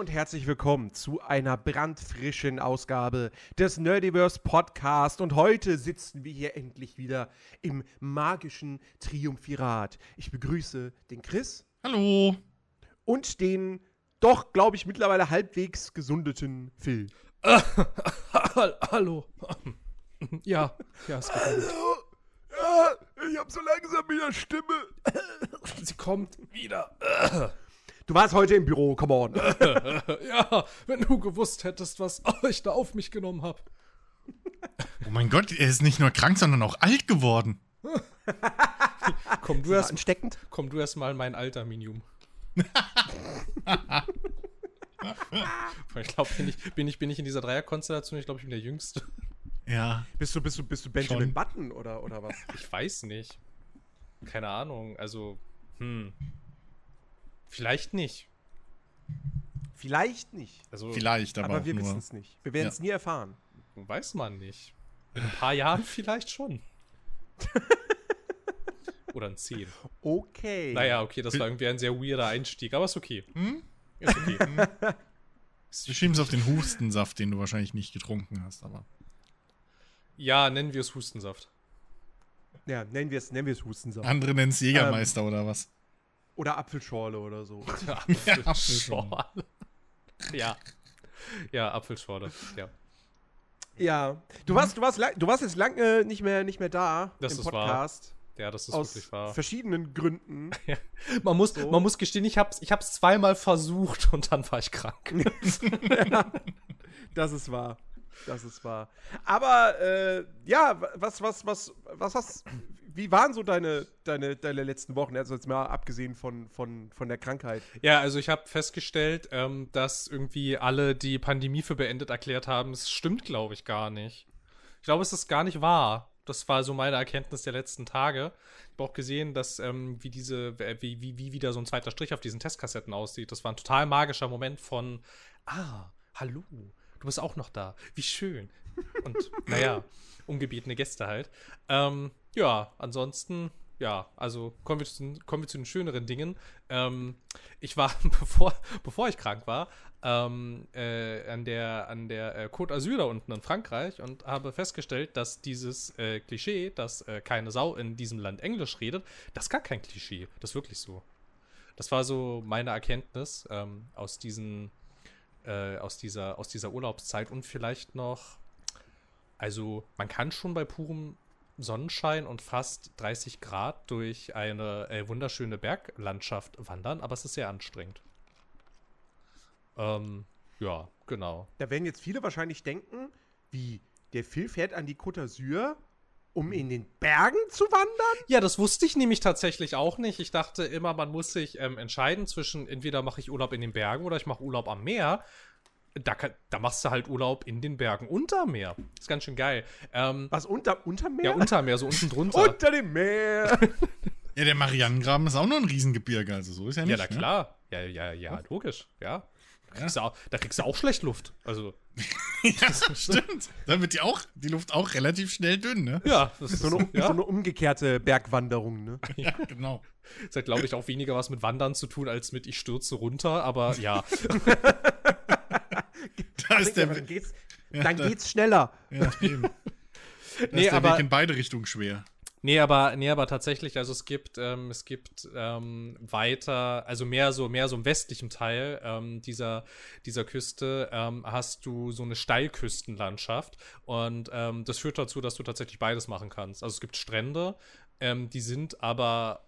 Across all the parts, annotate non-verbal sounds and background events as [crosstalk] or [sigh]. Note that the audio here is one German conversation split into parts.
Und herzlich willkommen zu einer brandfrischen Ausgabe des Nerdiverse Podcast. Und heute sitzen wir hier endlich wieder im magischen Triumphirat. Ich begrüße den Chris. Hallo. Und den doch, glaube ich, mittlerweile halbwegs gesundeten Phil. [laughs] Hallo. Ja, ja, es geht gut. Hallo. Ja, ich habe so langsam wieder Stimme. Sie kommt wieder. Du warst heute im Büro, come on. [laughs] Ja, wenn du gewusst hättest, was [laughs] ich da auf mich genommen habe. Oh mein Gott, er ist nicht nur krank, sondern auch alt geworden. [laughs] Komm du erst, ansteckend? komm du erst mal in mein Alter, Minium. ich glaube, bin ich, bin, ich, bin ich in dieser Dreierkonstellation, ich glaube, ich bin der Jüngste. Ja. Bist du, bist du, bist du Benjamin Schon. Button oder, oder was? Ich weiß nicht. Keine Ahnung, also, hm. Vielleicht nicht. Vielleicht nicht. Also, Vielleicht, aber, Aber, wir wissen es nicht. Wir werden Ja. es nie erfahren. weiß man nicht. In ein paar Jahren vielleicht schon. [laughs] Oder in zehn. Okay. Naja, okay, das war irgendwie ein sehr weirder Einstieg, aber ist okay. Hm? Ist okay. [laughs] Wir schieben es auf den Hustensaft, den du wahrscheinlich nicht getrunken hast, aber. ja, nennen wir es Hustensaft. Ja, nennen wir es nennen wir es Hustensaft. Andere nennen es Ähm. Jägermeister oder was? Oder Apfelschorle oder so. [laughs] [laughs] Apfelschorle. ja. Ja, Apfelschorle. Ja. ja. Du warst, du warst, du warst jetzt lange nicht mehr, nicht mehr da Das im ist wahr. Podcast. Ja, das ist Aus wirklich wahr. verschiedenen Gründen. [laughs] Man muss, So. man muss gestehen, ich hab's, ich hab's zweimal versucht und dann war ich krank. Das ist wahr. Das ist wahr. Aber äh, ja, was, was, was, was hast. Wie waren so deine, deine, deine letzten Wochen? Also jetzt mal abgesehen von, von, von der Krankheit. Ja, also ich habe festgestellt, ähm, dass irgendwie alle die Pandemie für beendet erklärt haben. Es stimmt, glaube ich, gar nicht. Ich glaube, es ist gar nicht wahr. Das war so meine Erkenntnis der letzten Tage. Ich habe auch gesehen, dass ähm, wie diese, wie, wie, wie wieder so ein zweiter Strich auf diesen Testkassetten aussieht. Das war ein total magischer Moment von, ah, hallo, du bist auch noch da. Wie schön. Und naja, ungebetene Gäste halt. Ähm, ja, ansonsten, ja, also kommen wir zu, den- kommen wir zu den schöneren Dingen. Ähm, ich war, [laughs] bevor, bevor ich krank war, ähm, äh, an der, an der äh, Côte d'Azur da unten in Frankreich und habe festgestellt, dass dieses äh, Klischee, dass äh, keine Sau in diesem Land Englisch redet, das ist gar kein Klischee. Das ist wirklich so. Das war so meine Erkenntnis ähm, aus diesen, äh, aus dieser, aus dieser Urlaubszeit und vielleicht noch, also man kann schon bei purem Sonnenschein und fast 30 Grad durch eine äh, wunderschöne Berglandschaft wandern, aber es ist sehr anstrengend. Ähm, ja, genau. Da werden jetzt viele wahrscheinlich denken, wie der Phil fährt an die Côte d'Azur, um in den Bergen zu wandern? Ja, das wusste ich nämlich tatsächlich auch nicht. Ich dachte immer, man muss sich ähm, entscheiden zwischen entweder mache ich Urlaub in den Bergen oder ich mache Urlaub am Meer. Da, kann, da machst du halt Urlaub in den Bergen unter Meer. Ist ganz schön geil. Ähm, Was, unter, unter Meer? ja, unter Meer, so unten drunter. [laughs] Unter dem Meer! [laughs] Ja, der Marianengraben ist auch nur ein Riesengebirge, also so ist ja nicht. ja, na klar. Ja, ja, ja, logisch. Ja. Da kriegst, du auch, da kriegst du auch schlecht Luft. Also, Ne? [laughs] ja, stimmt. Da wird die auch, die Luft auch relativ schnell dünn, ne? ja, das ist so, eine, ja. so eine umgekehrte Bergwanderung, ne? [laughs] Ja, genau. Das hat, glaube ich, auch weniger was mit Wandern zu tun, als mit ich stürze runter, aber ja. [laughs] Da ist der dann geht's, Ja, dann da- geht's schneller. Ja, eben. Da Nee, ist der aber- Weg in beide Richtungen schwer. Nee, aber, nee, aber tatsächlich, also es gibt, ähm, es gibt ähm, weiter, also mehr so, mehr so im westlichen Teil ähm, dieser, dieser Küste ähm, hast du so eine Steilküstenlandschaft und ähm, das führt dazu, dass du tatsächlich beides machen kannst. Also es gibt Strände, ähm, die sind aber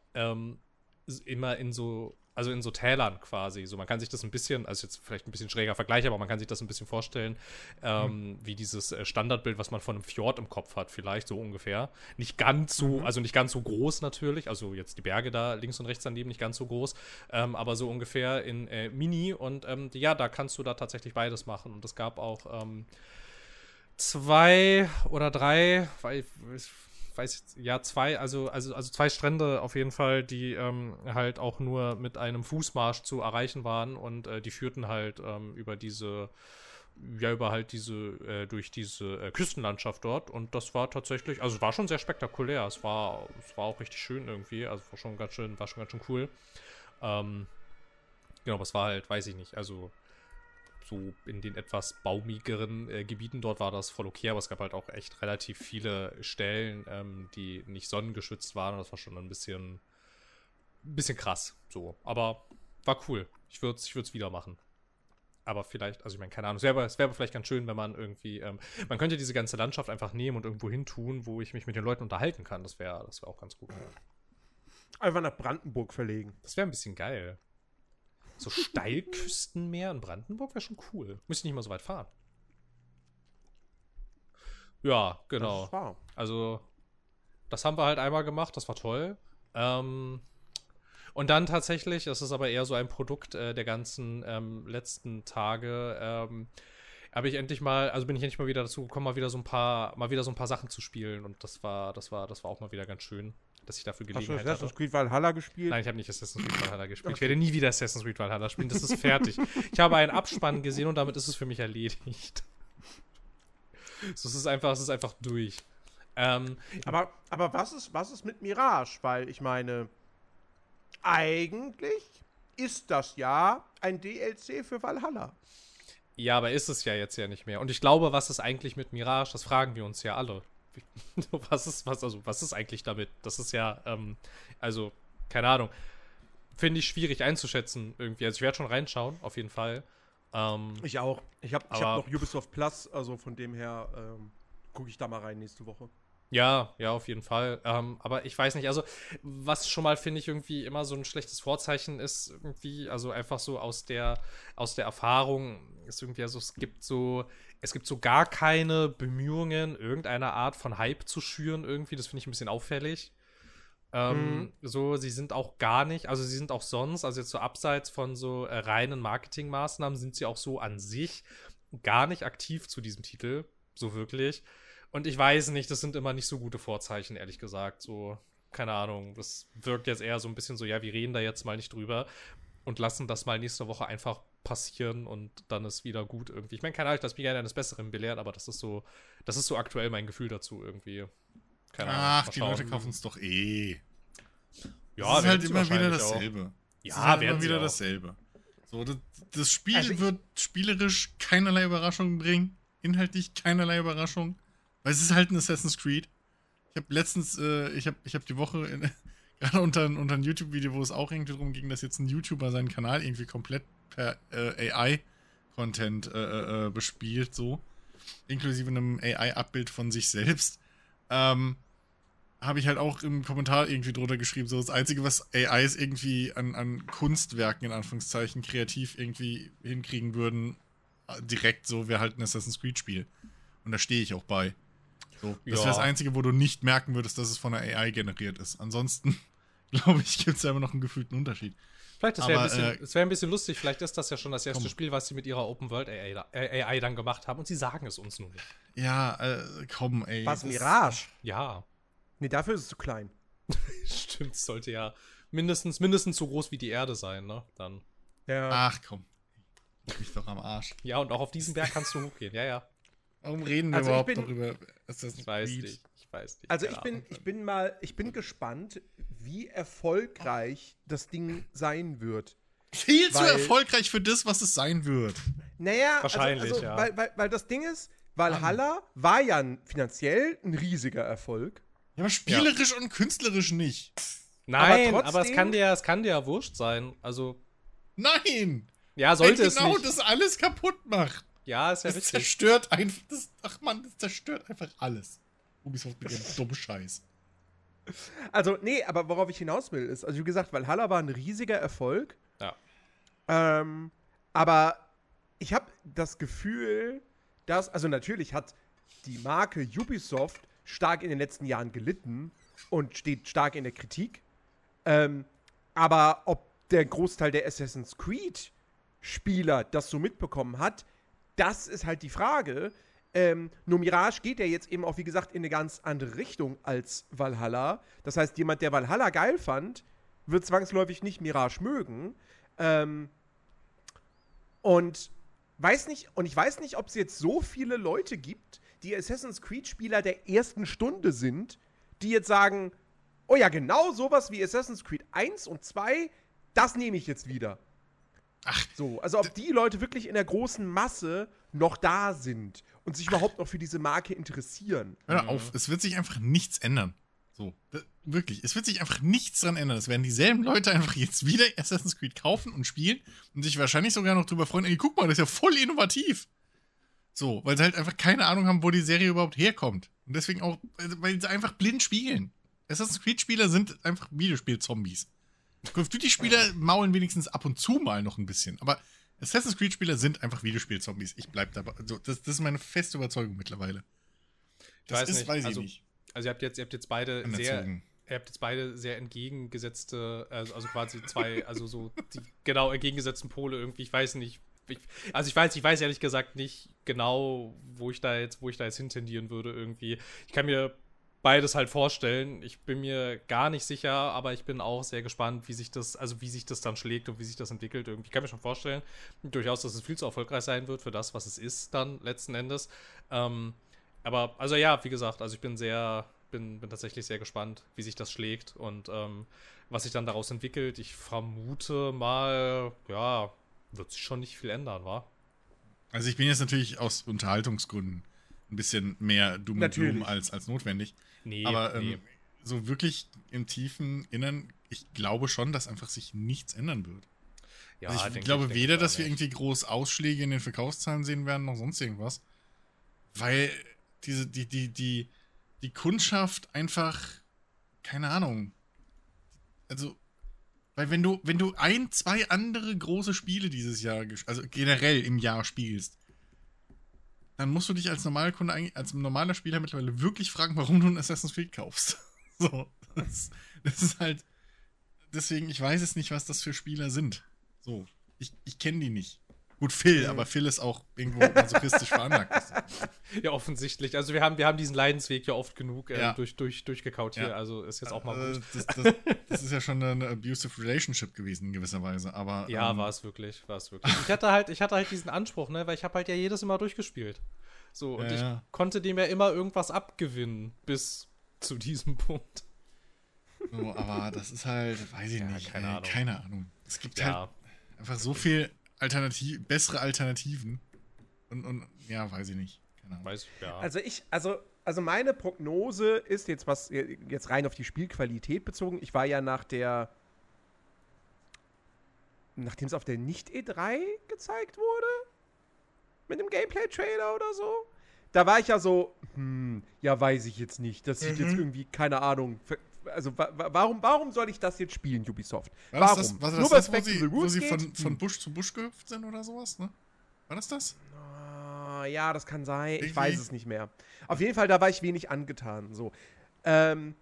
immer in so, also in so Tälern quasi. So, man kann sich das ein bisschen, also jetzt vielleicht ein bisschen schräger Vergleich, aber man kann sich das ein bisschen vorstellen, ähm, wie dieses äh, Standardbild, was man von einem Fjord im Kopf hat, vielleicht so ungefähr. Nicht ganz so, also nicht ganz so groß natürlich, also jetzt die Berge da links und rechts daneben nicht ganz so groß, ähm, aber so ungefähr in äh, Mini und ähm, ja, da kannst du da tatsächlich beides machen. Und es gab auch ähm, zwei oder drei, weil ich weiß jetzt, ja, zwei, also, also, also zwei Strände auf jeden Fall, die ähm, halt auch nur mit einem Fußmarsch zu erreichen waren und äh, die führten halt ähm, über diese, ja, über halt diese, äh, durch diese äh, Küstenlandschaft dort und das war tatsächlich, also war schon sehr spektakulär, es war, es war auch richtig schön irgendwie, also war schon ganz schön, war schon ganz schön cool. Ähm, genau, es war halt, weiß ich nicht, also so in den etwas baumigeren äh, Gebieten dort war das voll okay, aber es gab halt auch echt relativ viele Stellen, ähm, die nicht sonnengeschützt waren und das war schon ein bisschen, ein bisschen krass. So, aber war cool. Ich würde es ich wieder machen. Aber vielleicht, also ich meine, keine Ahnung, es wäre wär vielleicht ganz schön, wenn man irgendwie, ähm, man könnte diese ganze Landschaft einfach nehmen und irgendwo hin tun, wo ich mich mit den Leuten unterhalten kann. Das wäre das wär auch ganz gut. Einfach nach Brandenburg verlegen. Das wäre ein bisschen geil. So Steilküstenmeer in Brandenburg wäre schon cool. Müsste nicht mal so weit fahren. Ja, genau. Das also, das haben wir halt einmal gemacht, das war toll. Ähm, und dann tatsächlich, das ist aber eher so ein Produkt äh, der ganzen ähm, letzten Tage, ähm, habe ich endlich mal, also bin ich endlich mal wieder dazu gekommen, mal wieder so ein paar, mal wieder so ein paar Sachen zu spielen. Und das war, das war, das war auch mal wieder ganz schön dass ich dafür Gelegenheit Hast du Assassin's Creed Valhalla gespielt? Nein, ich habe nicht Assassin's Creed Valhalla gespielt. Okay. Ich werde nie wieder Assassin's Creed Valhalla spielen. Das ist fertig. ich habe einen Abspann gesehen und damit ist es für mich erledigt. so, es ist einfach, es ist einfach durch. Ähm, aber, aber was ist, was ist mit Mirage? Weil ich meine, eigentlich ist das ja ein DLC für Valhalla. Ja, aber ist es ja jetzt ja nicht mehr. Und ich glaube, was ist eigentlich mit Mirage? Das fragen wir uns ja alle. [laughs] was ist, was, also, was ist eigentlich damit? Das ist ja, ähm, also, keine Ahnung. Finde ich schwierig einzuschätzen irgendwie. Also ich werde schon reinschauen, auf jeden Fall. Ähm, ich auch. Ich habe hab noch Ubisoft Plus, also von dem her ähm, gucke ich da mal rein nächste Woche. Ja, ja, auf jeden Fall. Ähm, aber ich weiß nicht, also was schon mal finde ich irgendwie immer so ein schlechtes Vorzeichen ist, irgendwie, also einfach so aus der, aus der Erfahrung ist irgendwie, also es gibt so, es gibt so gar keine Bemühungen, irgendeine Art von Hype zu schüren, irgendwie. Das finde ich ein bisschen auffällig. Ähm, mhm. So, sie sind auch gar nicht, also sie sind auch sonst, also jetzt so abseits von so äh, reinen Marketingmaßnahmen, sind sie auch so an sich gar nicht aktiv zu diesem Titel, so wirklich. Und ich weiß nicht, das sind immer nicht so gute Vorzeichen, ehrlich gesagt. So, keine Ahnung, das wirkt jetzt eher so ein bisschen so, ja, wir reden da jetzt mal nicht drüber und lassen das mal nächste Woche einfach passieren und dann ist wieder gut irgendwie. Ich meine, keine Ahnung, das mich gerne eines Besseren belehrt, aber das ist so, das ist so aktuell mein Gefühl dazu irgendwie. Keine Ahnung. Ach, die Leute kaufen es doch eh. Ja, das ist halt immer wieder dasselbe. Auch. Ja, ist halt immer wieder auch. dasselbe. So, das, das Spiel also wird spielerisch keinerlei Überraschung bringen, inhaltlich keinerlei Überraschung. Weil es ist halt ein Assassin's Creed. Ich habe letztens, äh, ich habe ich hab die Woche in, [laughs] gerade unter, unter ein YouTube-Video, wo es auch irgendwie darum ging, dass jetzt ein YouTuber seinen Kanal irgendwie komplett per äh, AI-Content äh, äh, äh, bespielt, so. Inklusive einem AI-Abbild von sich selbst. Ähm, habe ich halt auch im Kommentar irgendwie drunter geschrieben, so das Einzige, was AIs irgendwie an, an Kunstwerken, in Anführungszeichen, kreativ irgendwie hinkriegen würden, direkt so, wäre halt ein Assassin's Creed-Spiel. Und da stehe ich auch bei. So, das ja. wäre das Einzige, wo du nicht merken würdest, dass es von der AI generiert ist. Ansonsten, [laughs] glaube ich, gibt es ja immer noch einen gefühlten Unterschied. Vielleicht, das wäre ein, bisschen, wär ein bisschen lustig, vielleicht ist das ja schon das erste komm. Spiel, was sie mit ihrer Open World AI, AI, dann gemacht haben und sie sagen es uns nur nicht. Ja, äh, komm, ey. Was, Mirage? Ja. Nee, dafür ist es zu klein. [laughs] Stimmt, es sollte ja mindestens, mindestens so groß wie die Erde sein, ne? Dann. Ja. Ach komm. Ich mich doch am Arsch. Ja, und auch auf diesen Berg kannst du hochgehen, ja, ja. Warum reden wir also überhaupt bin, darüber? ich weiß nicht. Ich weiß nicht. Also ich bin, ich bin mal, ich bin gespannt, wie erfolgreich das Ding sein wird. Viel weil, zu erfolgreich für das, was es sein wird. Naja, also, wahrscheinlich, also, also, ja. Weil, weil, weil das Ding ist, Valhalla war ja finanziell ein riesiger Erfolg. Ja, aber spielerisch ja. und künstlerisch nicht. Nein, aber, trotzdem, aber, es kann dir, es kann dir ja wurscht sein. Also. Nein! Ja, sollte es genau nicht. das alles kaputt macht. Ja, ist ja das richtig. zerstört einfach. Das, ach man, das zerstört einfach alles. Ubisoft mit dem dummen Scheiß. Also, nee, aber worauf ich hinaus will, ist, also wie gesagt, Valhalla war ein riesiger Erfolg. Ja. Ähm, aber ich habe das Gefühl, dass, also natürlich hat die Marke Ubisoft stark in den letzten Jahren gelitten und steht stark in der Kritik. Ähm, aber ob der Großteil der Assassin's Creed Spieler das so mitbekommen hat, das ist halt die Frage. Ähm, nur Mirage geht ja jetzt eben auch, wie gesagt, in eine ganz andere Richtung als Valhalla. Das heißt, jemand, der Valhalla geil fand, wird zwangsläufig nicht Mirage mögen. Ähm, und weiß nicht, und ich weiß nicht, ob es jetzt so viele Leute gibt, die Assassin's Creed-Spieler der ersten Stunde sind, die jetzt sagen, oh ja, genau sowas wie Assassin's Creed 1 und 2, das nehme ich jetzt wieder. Ach. So, also ob die Leute wirklich in der großen Masse noch da sind und sich überhaupt noch für diese Marke interessieren. Hör auf, es wird sich einfach nichts ändern. So, wirklich, es wird sich einfach nichts dran ändern. Es werden dieselben Leute einfach jetzt wieder Assassin's Creed kaufen und spielen und sich wahrscheinlich sogar noch drüber freuen, ey, guck mal, das ist ja voll innovativ. So, weil sie halt einfach keine Ahnung haben, wo die Serie überhaupt herkommt. Und deswegen auch, also, weil sie einfach blind spielen. Assassin's Creed-Spieler sind einfach Videospiel-Zombies. Call of Duty-Spieler maulen wenigstens ab und zu mal noch ein bisschen. Aber Assassin's Creed-Spieler sind einfach Videospiel-Zombies. Ich bleib dabei. Also, das, das ist meine feste Überzeugung mittlerweile. Das weiß ist, nicht. weiß also, ich nicht. Also ihr habt jetzt, ihr habt jetzt beide sehr, ihr habt jetzt beide sehr entgegengesetzte, also, also quasi zwei, also so die genau entgegengesetzten Pole irgendwie. Ich weiß nicht, ich, also ich weiß, ich weiß ehrlich gesagt nicht genau, wo ich da jetzt, wo ich da jetzt hintendieren würde irgendwie. Ich kann mir beides halt vorstellen. Ich bin mir gar nicht sicher, aber ich bin auch sehr gespannt, wie sich das, also wie sich das dann schlägt und wie sich das entwickelt. Irgendwie ich kann mir schon vorstellen, durchaus, dass es viel zu erfolgreich sein wird für das, was es ist, dann letzten Endes. Ähm, aber also ja, wie gesagt, also ich bin sehr, bin, bin tatsächlich sehr gespannt, wie sich das schlägt und ähm, was sich dann daraus entwickelt. Ich vermute mal, ja, wird sich schon nicht viel ändern, wa? Also ich bin jetzt natürlich aus Unterhaltungsgründen ein bisschen mehr Doom natürlich. Doom als, als notwendig. Nee, aber ähm, nee. so wirklich im tiefen Innern, ich glaube schon, dass einfach sich nichts ändern wird. Ja, also ich glaube ich, weder, dass wir irgendwie groß Ausschläge in den Verkaufszahlen sehen werden, noch sonst irgendwas. Weil diese, die, die, die, die Kundschaft einfach, keine Ahnung. Also, weil wenn du, wenn du ein, zwei andere große Spiele dieses Jahr, also generell im Jahr spielst, dann musst du dich als normaler Kunde, als normaler Spieler mittlerweile wirklich fragen, warum du ein Assassin's Creed kaufst. [laughs] So, das, das ist halt. Deswegen, ich weiß es nicht, was das für Spieler sind. So, ich, ich kenne die nicht. Gut, Phil, aber Phil ist auch irgendwo masochistisch veranlagt. [laughs] Ja, offensichtlich. Also wir haben, wir haben diesen Leidensweg ja oft genug äh, ja. durch, durch, durchgekaut hier. Ja. Also ist jetzt auch mal äh, gut. Das, das, [laughs] das, ist ja schon eine abusive Relationship gewesen in gewisser Weise. Aber, ja, ähm, war es wirklich. War es wirklich. Ich hatte halt, ich hatte halt diesen Anspruch, ne, weil ich habe halt ja jedes Mal durchgespielt. So, und ja, ich konnte dem ja immer irgendwas abgewinnen, bis zu diesem Punkt. So, aber das ist halt, weiß ich nicht, keine, ey, Ahnung. keine Ahnung. Es gibt halt einfach so viel Alternativ bessere Alternativen. Und, und ja, weiß ich nicht. Weiß, ja. Also ich, also, also meine Prognose ist jetzt was, jetzt rein auf die Spielqualität bezogen. Ich war ja nach der, nachdem es auf der Nicht-E3 gezeigt wurde, mit dem Gameplay-Trailer oder so, da war ich ja so, hm, ja, weiß ich jetzt nicht. Das sieht mhm. jetzt irgendwie, keine Ahnung, also wa warum, warum soll ich das jetzt spielen, Ubisoft? War warum? Das, war das Nur das, wo sie, wo sie von, von Busch zu Busch gehüpft sind oder sowas, ne? War das das? Uh, ja, das kann sein. Irgendwie? Ich weiß es nicht mehr. Auf jeden Fall, da war ich wenig angetan. So. Ähm,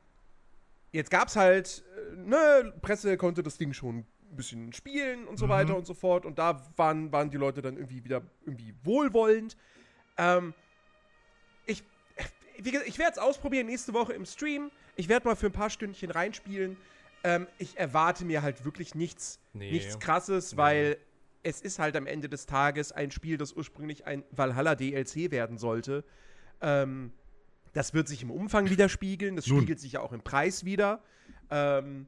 jetzt gab's halt, äh, ne, Presse konnte das Ding schon ein bisschen spielen und so mhm. weiter und so fort. Und da waren, waren die Leute dann irgendwie wieder irgendwie wohlwollend. Ähm, wie gesagt, ich werde es ausprobieren nächste Woche im Stream. Ich werde mal für ein paar Stündchen reinspielen. Ähm, ich erwarte mir halt wirklich nichts, nee. nichts krasses, nee. weil es ist halt am Ende des Tages ein Spiel, das ursprünglich ein Valhalla DLC werden sollte. Ähm, das wird sich im Umfang [laughs] widerspiegeln, das Nun. spiegelt sich ja auch im Preis wieder. Ähm,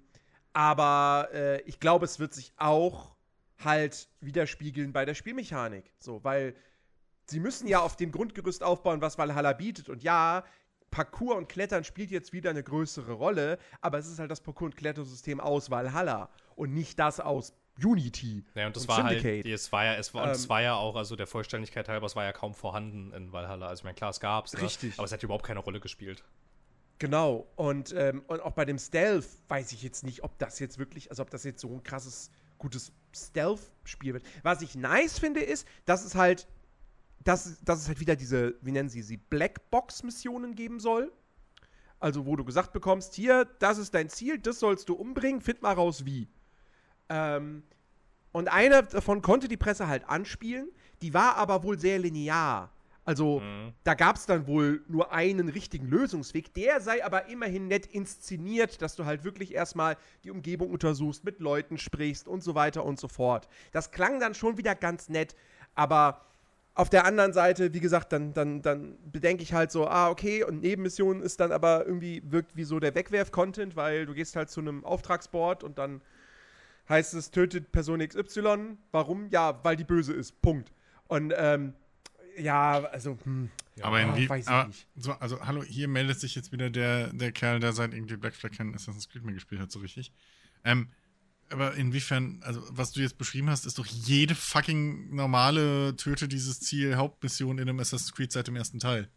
aber äh, ich glaube, es wird sich auch halt widerspiegeln bei der Spielmechanik. So, weil sie müssen ja auf dem Grundgerüst aufbauen, was Valhalla bietet. Und ja, Parkour und Klettern spielt jetzt wieder eine größere Rolle, aber es ist halt das Parkour- und Klettersystem aus Valhalla und nicht das aus Unity. Ja, und das und war halt Syndicate. halt, es war ja, es war, ähm, und es war ja auch, also der Vollständigkeit halber, es war ja kaum vorhanden in Valhalla. Also ich meine, klar, es gab's, ne? Richtig. aber es hat überhaupt keine Rolle gespielt. Genau. Und, ähm, und auch bei dem Stealth weiß ich jetzt nicht, ob das jetzt wirklich, also ob das jetzt so ein krasses, gutes Stealth-Spiel wird. Was ich nice finde, ist, dass es halt dass, dass es halt wieder diese, wie nennen sie sie, Blackbox-Missionen geben soll. Also, wo du gesagt bekommst, hier, das ist dein Ziel, das sollst du umbringen, find mal raus wie. Ähm, und eine davon konnte die Presse halt anspielen, die war aber wohl sehr linear. Also, mhm. da gab es dann wohl nur einen richtigen Lösungsweg. Der sei aber immerhin nett inszeniert, dass du halt wirklich erstmal die Umgebung untersuchst, mit Leuten sprichst und so weiter und so fort. Das klang dann schon wieder ganz nett, aber auf der anderen Seite, wie gesagt, dann, dann, dann bedenke ich halt so, ah, okay, und Nebenmission ist dann aber irgendwie, wirkt wie so der Wegwerf-Content, weil du gehst halt zu einem Auftragsboard und dann heißt es, tötet Person XY. Warum? Ja, weil die böse ist. Punkt. Und ähm, ja, also, hm, aber ja, wie, weiß aber, nicht. So, also, hallo, hier meldet sich jetzt wieder der, der Kerl, der seit irgendwie Black Flag kein Assassin's Creed mehr gespielt hat, so richtig. Ähm, aber inwiefern, also was du jetzt beschrieben hast, ist doch jede fucking normale Töte dieses Ziel Hauptmission in einem Assassin's Creed seit dem ersten Teil.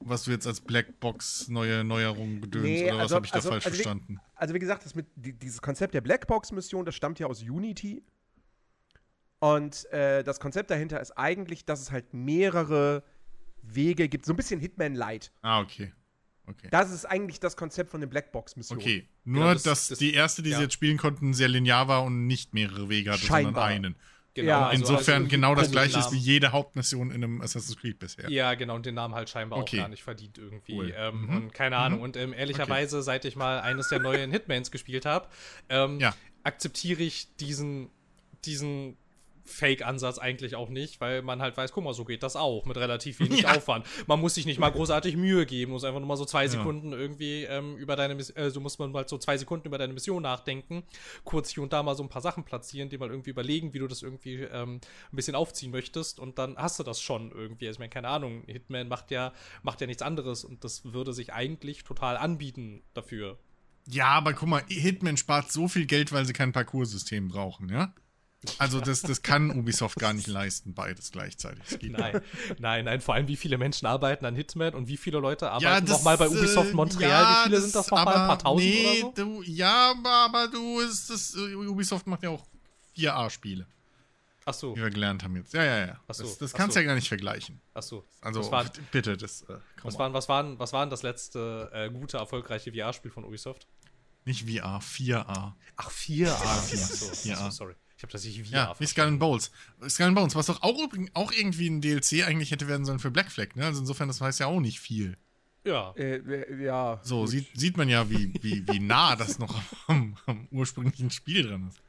Was du jetzt als Blackbox neue Neuerungen gedönst nee, oder was also, habe ich da also, falsch also verstanden? Wie, also wie gesagt, das mit, die, dieses Konzept der Blackbox-Mission, das stammt ja aus Unity. Und äh, das Konzept dahinter ist eigentlich, dass es halt mehrere Wege gibt, so ein bisschen Hitman Light. Ah, okay. Okay. Das ist eigentlich das Konzept von den Blackbox-Missionen. Okay, nur genau, das, dass das, die erste, die ja. sie jetzt spielen konnten, sehr linear war und nicht mehrere Wege hatte, Scheinbar. sondern einen. Genau, ja, also insofern also genau das gleiche ist wie jede Hauptmission in einem Assassin's Creed bisher. Ja, genau, und den Namen halt scheinbar okay. auch gar nicht verdient irgendwie. Cool. Ähm, mhm. Und keine Ahnung. Mhm. Und ähm, ehrlicherweise, okay. seit ich mal eines der neuen Hitmans gespielt habe, ähm, ja. akzeptiere ich diesen, diesen Fake-Ansatz eigentlich auch nicht, weil man halt weiß, guck mal, so geht das auch mit relativ wenig [laughs] ja. Aufwand. Man muss sich nicht mal großartig Mühe geben, muss einfach nur mal so zwei Sekunden ja. irgendwie ähm, über deine Mission, äh, so muss man mal so zwei Sekunden über deine Mission nachdenken, kurz hier und da mal so ein paar Sachen platzieren, die mal irgendwie überlegen, wie du das irgendwie ähm, ein bisschen aufziehen möchtest und dann hast du das schon irgendwie. Also ich meine, keine Ahnung, Hitman macht ja, macht ja nichts anderes und das würde sich eigentlich total anbieten dafür. Ja, aber guck mal, Hitman spart so viel Geld, weil sie kein Parcoursystem brauchen, ja? Also das, das kann Ubisoft gar nicht leisten, beides gleichzeitig. nein, nein, nein, vor allem wie viele Menschen arbeiten an Hitman und wie viele Leute arbeiten ja, nochmal bei Ubisoft äh, Montreal. Ja, wie viele das, sind das nochmal? Ein paar tausend nee, oder so? Du, ja, aber du, ist das, äh, Ubisoft macht ja auch 4A-Spiele. Ach so. Wie wir gelernt haben jetzt. Ja, ja, ja. Ach so. Das, das kannst du so. ja gar nicht vergleichen. Ach so. Also, waren, bitte, das. Äh, was, waren, was, waren, was waren das letzte äh, gute, erfolgreiche VR-Spiel von Ubisoft? Nicht VR, 4A. Ach, 4A. 4A. Ach so, 4A. sorry. Ich habe tatsächlich VR. Ja, wie Skull and Bones. Skull and Bones, was doch auch, auch irgendwie ein DLC eigentlich hätte werden sollen für Black Flag, ne? Also insofern, das weiß ja auch nicht viel. Ja. Äh, ja. So, sieht, sieht man ja, wie, wie, wie nah das noch am, am ursprünglichen Spiel dran ist.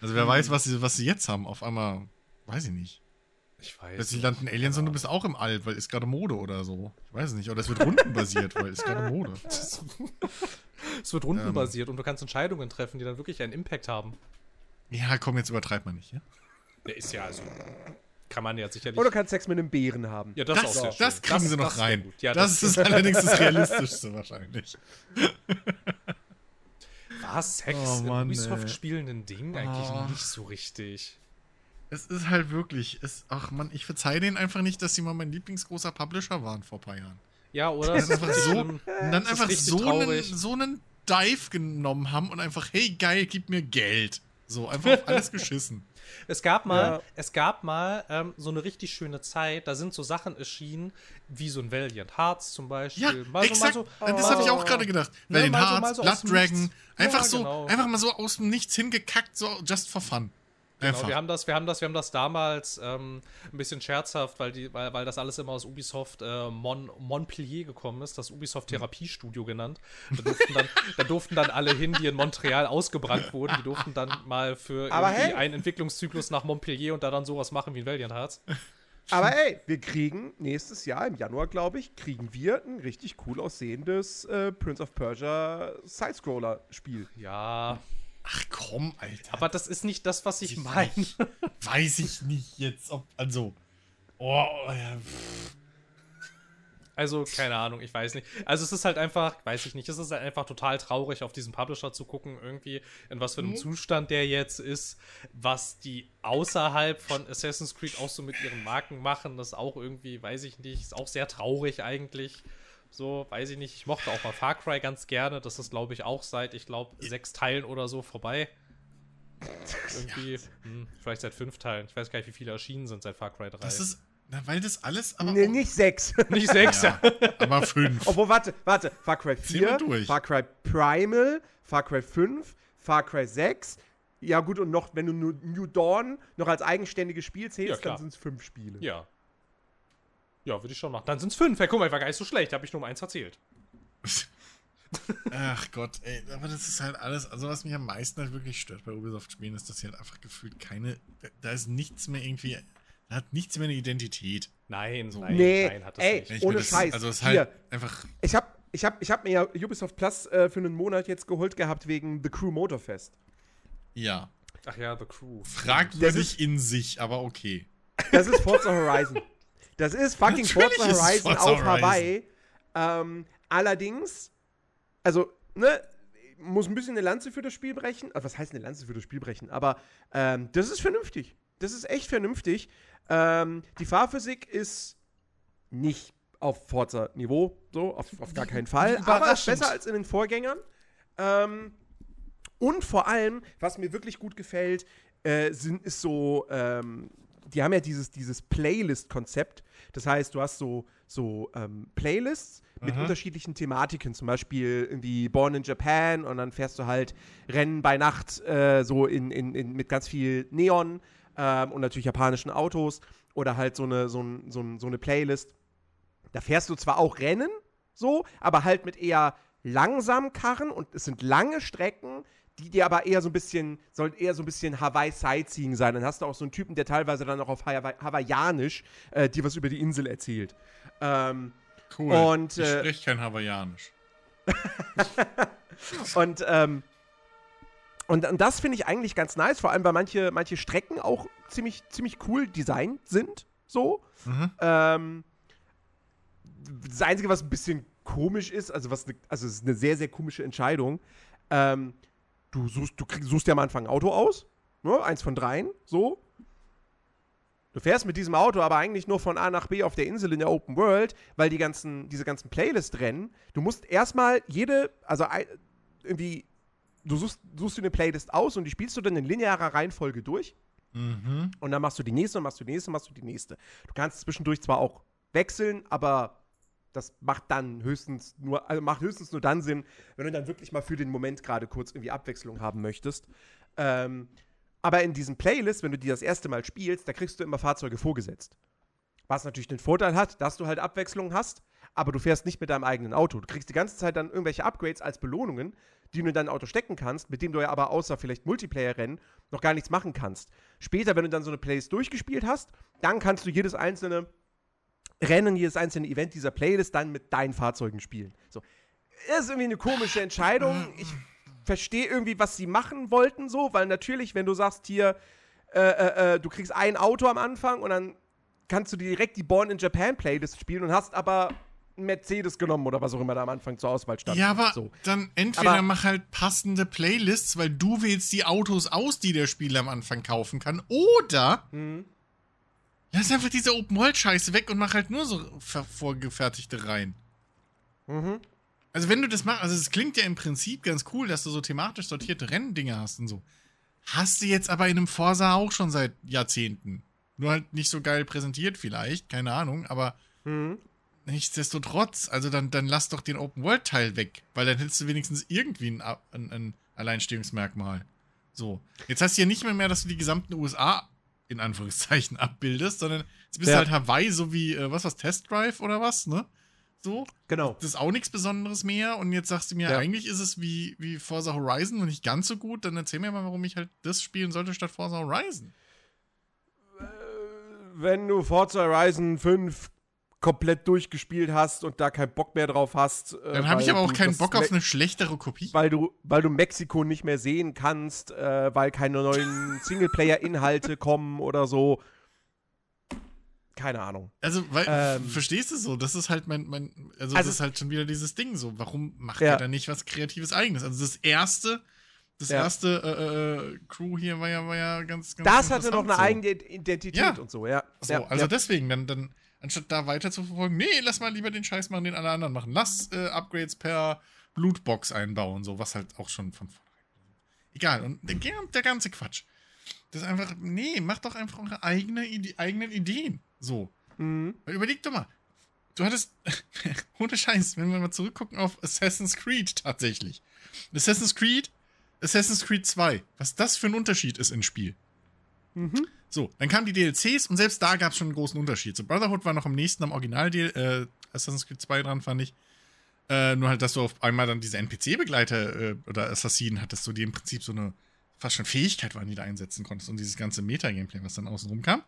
Also wer mhm. weiß, was sie, was sie jetzt haben. Auf einmal, weiß ich nicht. Ich weiß. Plötzlich landen Aliens und du bist auch im All, weil ist gerade Mode oder so. Ich weiß nicht. Oder es wird rundenbasiert, weil ist gerade Mode. [laughs] es wird rundenbasiert ähm. und du kannst Entscheidungen treffen, die dann wirklich einen Impact haben. Ja, komm, jetzt übertreibt man nicht, ja? Der ist ja also. Kann man ja sicherlich. Oder kannst Sex mit einem Bären haben. Ja, das, das, auch das kriegen das, sie noch rein. Ja, das, das, ist allerdings das Realistischste wahrscheinlich. [laughs] War Sex oh, Mann, in Ubisoft-Spielen ein Ding? Eigentlich oh. nicht so richtig. Es ist halt wirklich. Es, ach man, ich verzeihe denen einfach nicht, dass sie mal mein lieblingsgroßer Publisher waren vor ein paar Jahren. Ja, oder? Dann einfach so, dann einfach so einen, so einen Dive genommen haben und einfach, hey geil, gib mir Geld. So, einfach auf alles [laughs] geschissen. Es gab mal, ja. es gab mal ähm, so eine richtig schöne Zeit, da sind so Sachen erschienen, wie so ein Valiant Hearts zum Beispiel. Ja, mal exakt. So, mal so, das habe ich auch gerade gedacht. Ne, Valiant Hearts, so, Blood Dragon, einfach ja, so, genau. einfach mal so aus dem Nichts hingekackt, so just for fun. Genau, wir haben das, wir haben das, wir haben das damals ähm, ein bisschen scherzhaft, weil, die, weil, weil das alles immer aus Ubisoft äh, Mon, Montpellier gekommen ist, das Ubisoft Therapiestudio genannt. Da durften, dann, da durften dann alle hin, die in Montreal ausgebrannt wurden, die durften dann mal für hey. einen Entwicklungszyklus nach Montpellier und da dann sowas machen wie ein Valiant Hearts. Aber ey, wir kriegen nächstes Jahr, im Januar, glaube ich, kriegen wir ein richtig cool aussehendes äh, Prince of Persia Sidescroller-Spiel. Ja, Ach komm, Alter. Aber das ist nicht das, was ich meine. Weiß ich nicht jetzt, ob. Also. Oh, ja. Also, keine Ahnung, ich weiß nicht. Also, es ist halt einfach, weiß ich nicht, es ist halt einfach total traurig, auf diesen Publisher zu gucken, irgendwie, in was für einem mhm. Zustand der jetzt ist, was die außerhalb von Assassin's Creed auch so mit ihren Marken machen, das auch irgendwie, weiß ich nicht, ist auch sehr traurig eigentlich. So, weiß ich nicht. Ich mochte auch mal Far Cry ganz gerne. Das ist, glaube ich, auch seit, ich glaube, sechs Teilen oder so vorbei. [laughs] Irgendwie, hm, vielleicht seit fünf Teilen. Ich weiß gar nicht, wie viele erschienen sind seit Far Cry 3. Das ist, na, weil das alles. Aber nee, nicht sechs. [laughs] nicht sechs, ja. aber fünf. [laughs] Obwohl, warte, warte. Far Cry 4, Far Cry Primal, Far Cry 5, Far Cry 6. Ja, gut, und noch, wenn du New Dawn noch als eigenständiges Spiel zählst, ja, dann sind es fünf Spiele. Ja, ja, würde ich schon machen. Dann sind es fünf. Ja, guck mal, ich war gar nicht so schlecht. Habe ich nur um eins erzählt. [laughs] Ach Gott, ey, aber das ist halt alles, also was mich am meisten halt wirklich stört bei Ubisoft-Spielen, ist, dass sie halt einfach gefühlt keine, da ist nichts mehr irgendwie, da hat nichts mehr eine Identität. Nein, so. nein, nee, nein, hat das ey, nicht. ohne das, Scheiß. Also es ist halt Hier, einfach. Ich hab, ich hab, ich hab mir ja Ubisoft Plus äh, für einen Monat jetzt geholt gehabt wegen The Crew Motorfest. Ja. Ach ja, The Crew. Fragwürdig in sich, aber okay. Das ist Forza Horizon. [laughs] Das ist fucking Natürlich Forza Horizon Forza auf Horizon. Hawaii. Ähm, allerdings, also, ne, muss ein bisschen eine Lanze für das Spiel brechen. Also, was heißt eine Lanze für das Spiel brechen? Aber ähm, das ist vernünftig. Das ist echt vernünftig. Ähm, die Fahrphysik ist nicht auf Forza-Niveau, so, auf, auf, gar keinen Fall. Aber besser als in den Vorgängern. Ähm, und vor allem, was mir wirklich gut gefällt, äh, sind, ist so, ähm, die haben ja dieses, dieses Playlist-Konzept. Das heißt, du hast so, so ähm, Playlists mit mhm. unterschiedlichen Thematiken, zum Beispiel irgendwie Born in Japan und dann fährst du halt Rennen bei Nacht äh, so in, in, in, mit ganz viel Neon ähm, und natürlich japanischen Autos oder halt so eine, so, ein, so, ein, so eine Playlist. Da fährst du zwar auch Rennen, so, aber halt mit eher langsamen Karren und es sind lange Strecken, die dir aber eher so ein bisschen, sollen eher so ein bisschen Hawaii-Sightseeing sein. Dann hast du auch so einen Typen, der teilweise dann auch auf Hawaii Hawaiianisch äh, dir was über die Insel erzählt. Ähm, cool. Und, äh, ich spreche kein Hawaiianisch. [laughs] und, ähm, und, und das finde ich eigentlich ganz nice, vor allem weil manche, manche Strecken auch ziemlich, ziemlich cool designt sind. So. Mhm. Ähm, das Einzige, was ein bisschen komisch ist, also was ne, also es ist eine sehr, sehr komische Entscheidung. Ähm, du suchst, du suchst dir am Anfang ein Auto aus, ne? eins von dreien, so. Du fährst mit diesem Auto aber eigentlich nur von A nach B auf der Insel in der Open World, weil die ganzen, diese ganzen Playlist-Rennen, du musst erstmal jede, also irgendwie, du suchst, suchst dir eine Playlist aus und die spielst du dann in linearer Reihenfolge durch. Mhm. Und dann machst du die nächste und machst du die nächste und machst du die nächste. Du kannst zwischendurch zwar auch wechseln, aber das macht dann höchstens nur, also macht höchstens nur dann Sinn, wenn du dann wirklich mal für den Moment gerade kurz irgendwie Abwechslung haben möchtest. Ähm, aber in diesen Playlists, wenn du die das erste Mal spielst, da kriegst du immer Fahrzeuge vorgesetzt. Was natürlich den Vorteil hat, dass du halt Abwechslung hast, aber du fährst nicht mit deinem eigenen Auto. Du kriegst die ganze Zeit dann irgendwelche Upgrades als Belohnungen, die du in dein Auto stecken kannst, mit dem du ja aber außer vielleicht Multiplayer-Rennen noch gar nichts machen kannst. Später, wenn du dann so eine Playlist durchgespielt hast, dann kannst du jedes einzelne Rennen, jedes einzelne Event dieser Playlist dann mit deinen Fahrzeugen spielen. So. Das ist irgendwie eine komische Entscheidung. Ich verstehe irgendwie, was sie machen wollten, so, weil natürlich, wenn du sagst, hier, äh, äh, äh, du kriegst ein Auto am Anfang und dann kannst du direkt die Born in Japan Playlist spielen und hast aber einen Mercedes genommen oder was auch immer da am Anfang zur Auswahl stand. Ja, aber so. dann entweder aber, mach halt passende Playlists, weil du wählst die Autos aus, die der Spieler am Anfang kaufen kann, oder mhm. Lass einfach diese Open-World-Scheiße weg und mach halt nur so vorgefertigte rein. Mhm. Also, wenn du das machst, also es klingt ja im Prinzip ganz cool, dass du so thematisch sortierte Renndinger hast und so. Hast du jetzt aber in einem Forsa auch schon seit Jahrzehnten. Nur halt nicht so geil präsentiert, vielleicht, keine Ahnung, aber mhm. nichtsdestotrotz, also dann, dann lass doch den Open-World-Teil weg, weil dann hättest du wenigstens irgendwie ein, ein, ein Alleinstehungsmerkmal. So. Jetzt hast du ja nicht mehr mehr, dass du die gesamten USA in Anführungszeichen [laughs] abbildest, sondern jetzt bist ja. du halt Hawaii, so wie, äh, was was, Test Drive oder was, ne? So. Genau. Das ist auch nichts Besonderes mehr. Und jetzt sagst du mir, ja. eigentlich ist es wie, wie Forza Horizon und nicht ganz so gut. Dann erzähl mir mal, warum ich halt das spielen sollte statt Forza Horizon. Äh, wenn du Forza Horizon 5 komplett durchgespielt hast und da keinen Bock mehr drauf hast. Äh, Dann habe ich aber auch keinen Bock auf eine schlechtere Kopie. Weil du, weil du Mexiko nicht mehr sehen kannst, äh, weil keine neuen [laughs] Singleplayer-Inhalte kommen oder so. Keine Ahnung. Also, weil, ähm, verstehst du so? Das ist halt mein, mein also, also das ist halt schon wieder dieses Ding so. Warum macht ja. er da nicht was Kreatives Eigenes? Also das erste, das ja. erste äh, äh, Crew hier war ja, war ja ganz, ganz Das hatte noch eine so. eigene Identität ja. und so, ja. So, also deswegen, dann, dann anstatt da weiter zu verfolgen, nee, lass mal lieber den Scheiß machen, den alle anderen machen. Lass äh, Upgrades per Lootbox einbauen, so, was halt auch schon von vornherein. Egal, und der, der, ganze Quatsch. Das ist einfach, nee, mach doch einfach eure eigene, eigenen Ideen. So. Mhm. Überleg doch mal. Du hattest, [laughs] ohne Scheiß, wenn wir mal zurückgucken auf Assassin's Creed tatsächlich. Assassin's Creed, Assassin's Creed 2, was das für ein Unterschied ist im Spiel. Mhm. So, dann kamen die DLCs und selbst da gab es schon einen großen Unterschied. So, Brotherhood war noch am nächsten am Original äh, Assassin's Creed 2 dran, fand ich. Äh, nur halt, dass du auf einmal dann diese NPC-Begleiter äh, oder Assassinen hattest, so die im Prinzip so eine fast schon Fähigkeit waren, die du einsetzen konntest und dieses ganze Meta-Gameplay, was dann außen rum kam.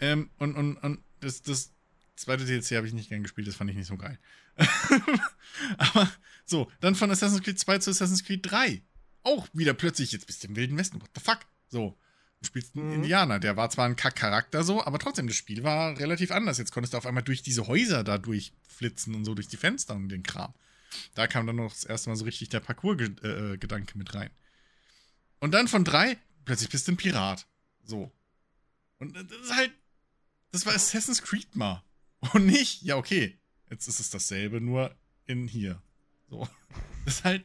Ähm, und, und, und das, das zweite DLC habe ich nicht gern gespielt, das fand ich nicht so geil. [laughs] Aber so, dann von Assassin's Creed 2 zu Assassin's Creed 3. auch wieder plötzlich, jetzt bist du im Wilden Westen, what the fuck? So. Du spielst einen mhm. Indianer. Der war zwar ein Kack-Charakter so, aber trotzdem, das Spiel war relativ anders. Jetzt konntest du auf einmal durch diese Häuser da durchflitzen und so durch die Fenster und den Kram. Da kam dann noch das erste Mal so richtig der Parcours-Gedanke äh, mit rein. Und dann von drei, plötzlich bist du ein Pirat. So. Und das ist halt, das war Assassin's Creed mal. Und nicht, ja, okay, jetzt ist es dasselbe, nur in hier. So. Das ist halt,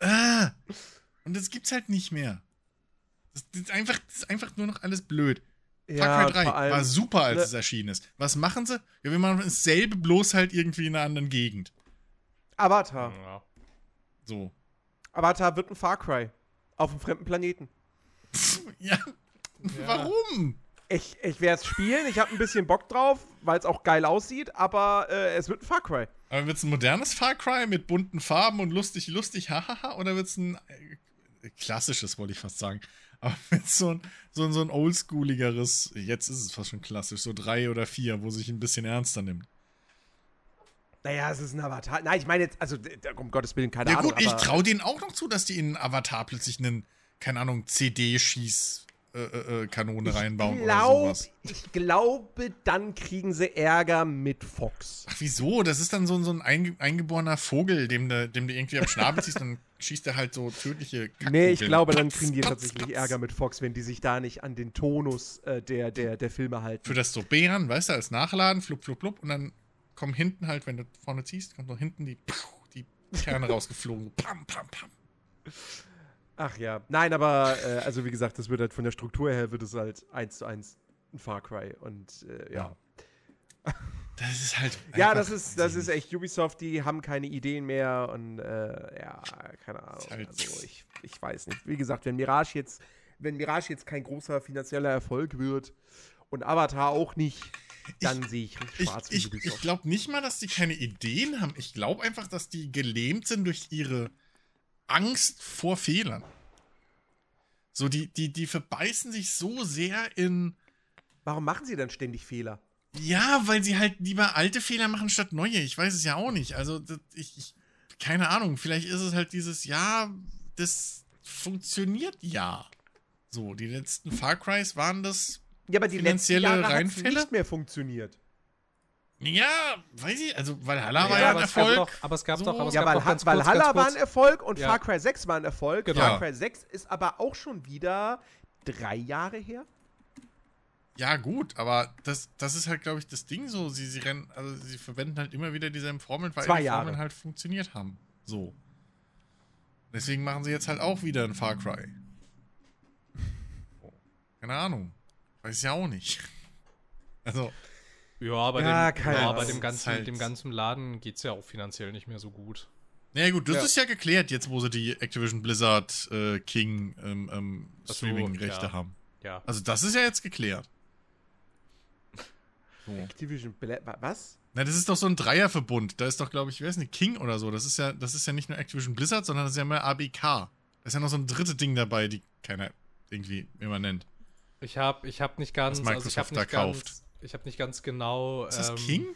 ah. Und das gibt's halt nicht mehr. Das, ist, einfach, das ist einfach nur noch alles blöd. Ja, Far Cry 3 war super, als ne es erschienen ist. Was machen sie? Ja, wir machen dasselbe, bloß halt irgendwie in einer anderen Gegend. Avatar. Ja. So. Avatar wird ein Far Cry. Auf einem fremden Planeten. ja. ja. Warum? Ich, ich werde es spielen, ich habe ein bisschen Bock drauf, weil es auch geil aussieht, aber äh, es wird ein Far Cry. Aber wird es ein modernes Far Cry mit bunten Farben und lustig, lustig, hahaha, oder wird es ein äh, klassisches, wollte ich fast sagen, aber [laughs] mit so ein, so ein, so ein oldschooligeres, jetzt ist es fast schon klassisch, so drei oder vier, wo sich ein bisschen ernster nimmt. Naja, es ist ein Avatar. Nein, ich meine jetzt, also um Gottes Willen, keine ja, Ahnung. Ja gut, ich traue denen auch noch zu, dass die in Avatar plötzlich einen, keine Ahnung, CD-Schieß äh, äh, Kanone reinbauen glaub, oder sowas. Ich glaube, dann kriegen sie Ärger mit Fox. Ach, wieso? Das ist dann so, so ein einge eingeborener Vogel, dem du, dem irgendwie am Schnabel [laughs] ziehst, dann schießt er halt so tödliche Kacken Nee, ich glaube, dann kriegen die tatsächlich Ärger mit Fox, wenn die sich da nicht an den Tonus äh, der, der, der Filme halten. Für das so Bären, weißt du, als Nachladen, flup, flup, flup, und dann kommen hinten halt, wenn du vorne ziehst, kommt noch hinten die, die Kerne rausgeflogen. Pam, pam, pam. Ach ja. Nein, aber äh, also wie gesagt, das wird halt von der Struktur her wird es halt eins zu eins ein Far Cry und äh, ja. [laughs] Das ist halt. Ja, das ist, das ist echt Ubisoft, die haben keine Ideen mehr und äh, ja, keine Ahnung. Halt also ich, ich weiß nicht. Wie gesagt, wenn Mirage jetzt, wenn Mirage jetzt kein großer finanzieller Erfolg wird und Avatar auch nicht, dann sehe ich schwarz ich, Ich, ich glaube nicht mal, dass die keine Ideen haben. Ich glaube einfach, dass die gelähmt sind durch ihre Angst vor Fehlern. So, die, die, die verbeißen sich so sehr in. Warum machen sie dann ständig Fehler? Ja, weil sie halt lieber alte Fehler machen statt neue. Ich weiß es ja auch nicht. Also, das, ich, ich, keine Ahnung. Vielleicht ist es halt dieses, ja, das funktioniert ja. So, die letzten Far Crys waren das ja, aber die finanzielle letzten Jahre Reinfälle. nicht mehr funktioniert. Ja, weiß ich, also Valhalla ja, war ja ein Erfolg. Doch, aber es gab so. doch, aber es ja, gab Valha doch Valhalla war ein Erfolg und ja. Far Cry 6 war ein Erfolg. Genau. Far Cry 6 ist aber auch schon wieder drei Jahre her. Ja, gut, aber das, das ist halt, glaube ich, das Ding so. Sie, sie rennen, also sie verwenden halt immer wieder dieselben Formeln, weil Zwei die Jahre. Formeln halt funktioniert haben. So. Deswegen machen sie jetzt halt auch wieder ein Far Cry. Keine Ahnung. Weiß ja auch nicht. [laughs] Also. Ja, bei, ja, dem, ja, bei dem, ganzen, halt dem ganzen Laden geht es ja auch finanziell nicht mehr so gut. Naja gut, das ja. ist ja geklärt, jetzt wo sie die Activision Blizzard äh, King ähm, ähm, Streaming-Rechte ja. haben. Ja. Also das ist ja jetzt geklärt. [laughs] So. Activision Blizzard, was? Na, das ist doch so ein Dreierverbund. Da ist doch, glaube ich, wer ist denn King oder so? Das ist ja, das ist ja nicht nur Activision Blizzard, sondern das ist ja mehr ABK. Da ist ja noch so ein drittes Ding dabei, die keiner irgendwie immer nennt. Ich habe ich hab nicht ganz. Was Microsoft also ich da kauft. Ich habe nicht ganz genau. Ist das ähm, King?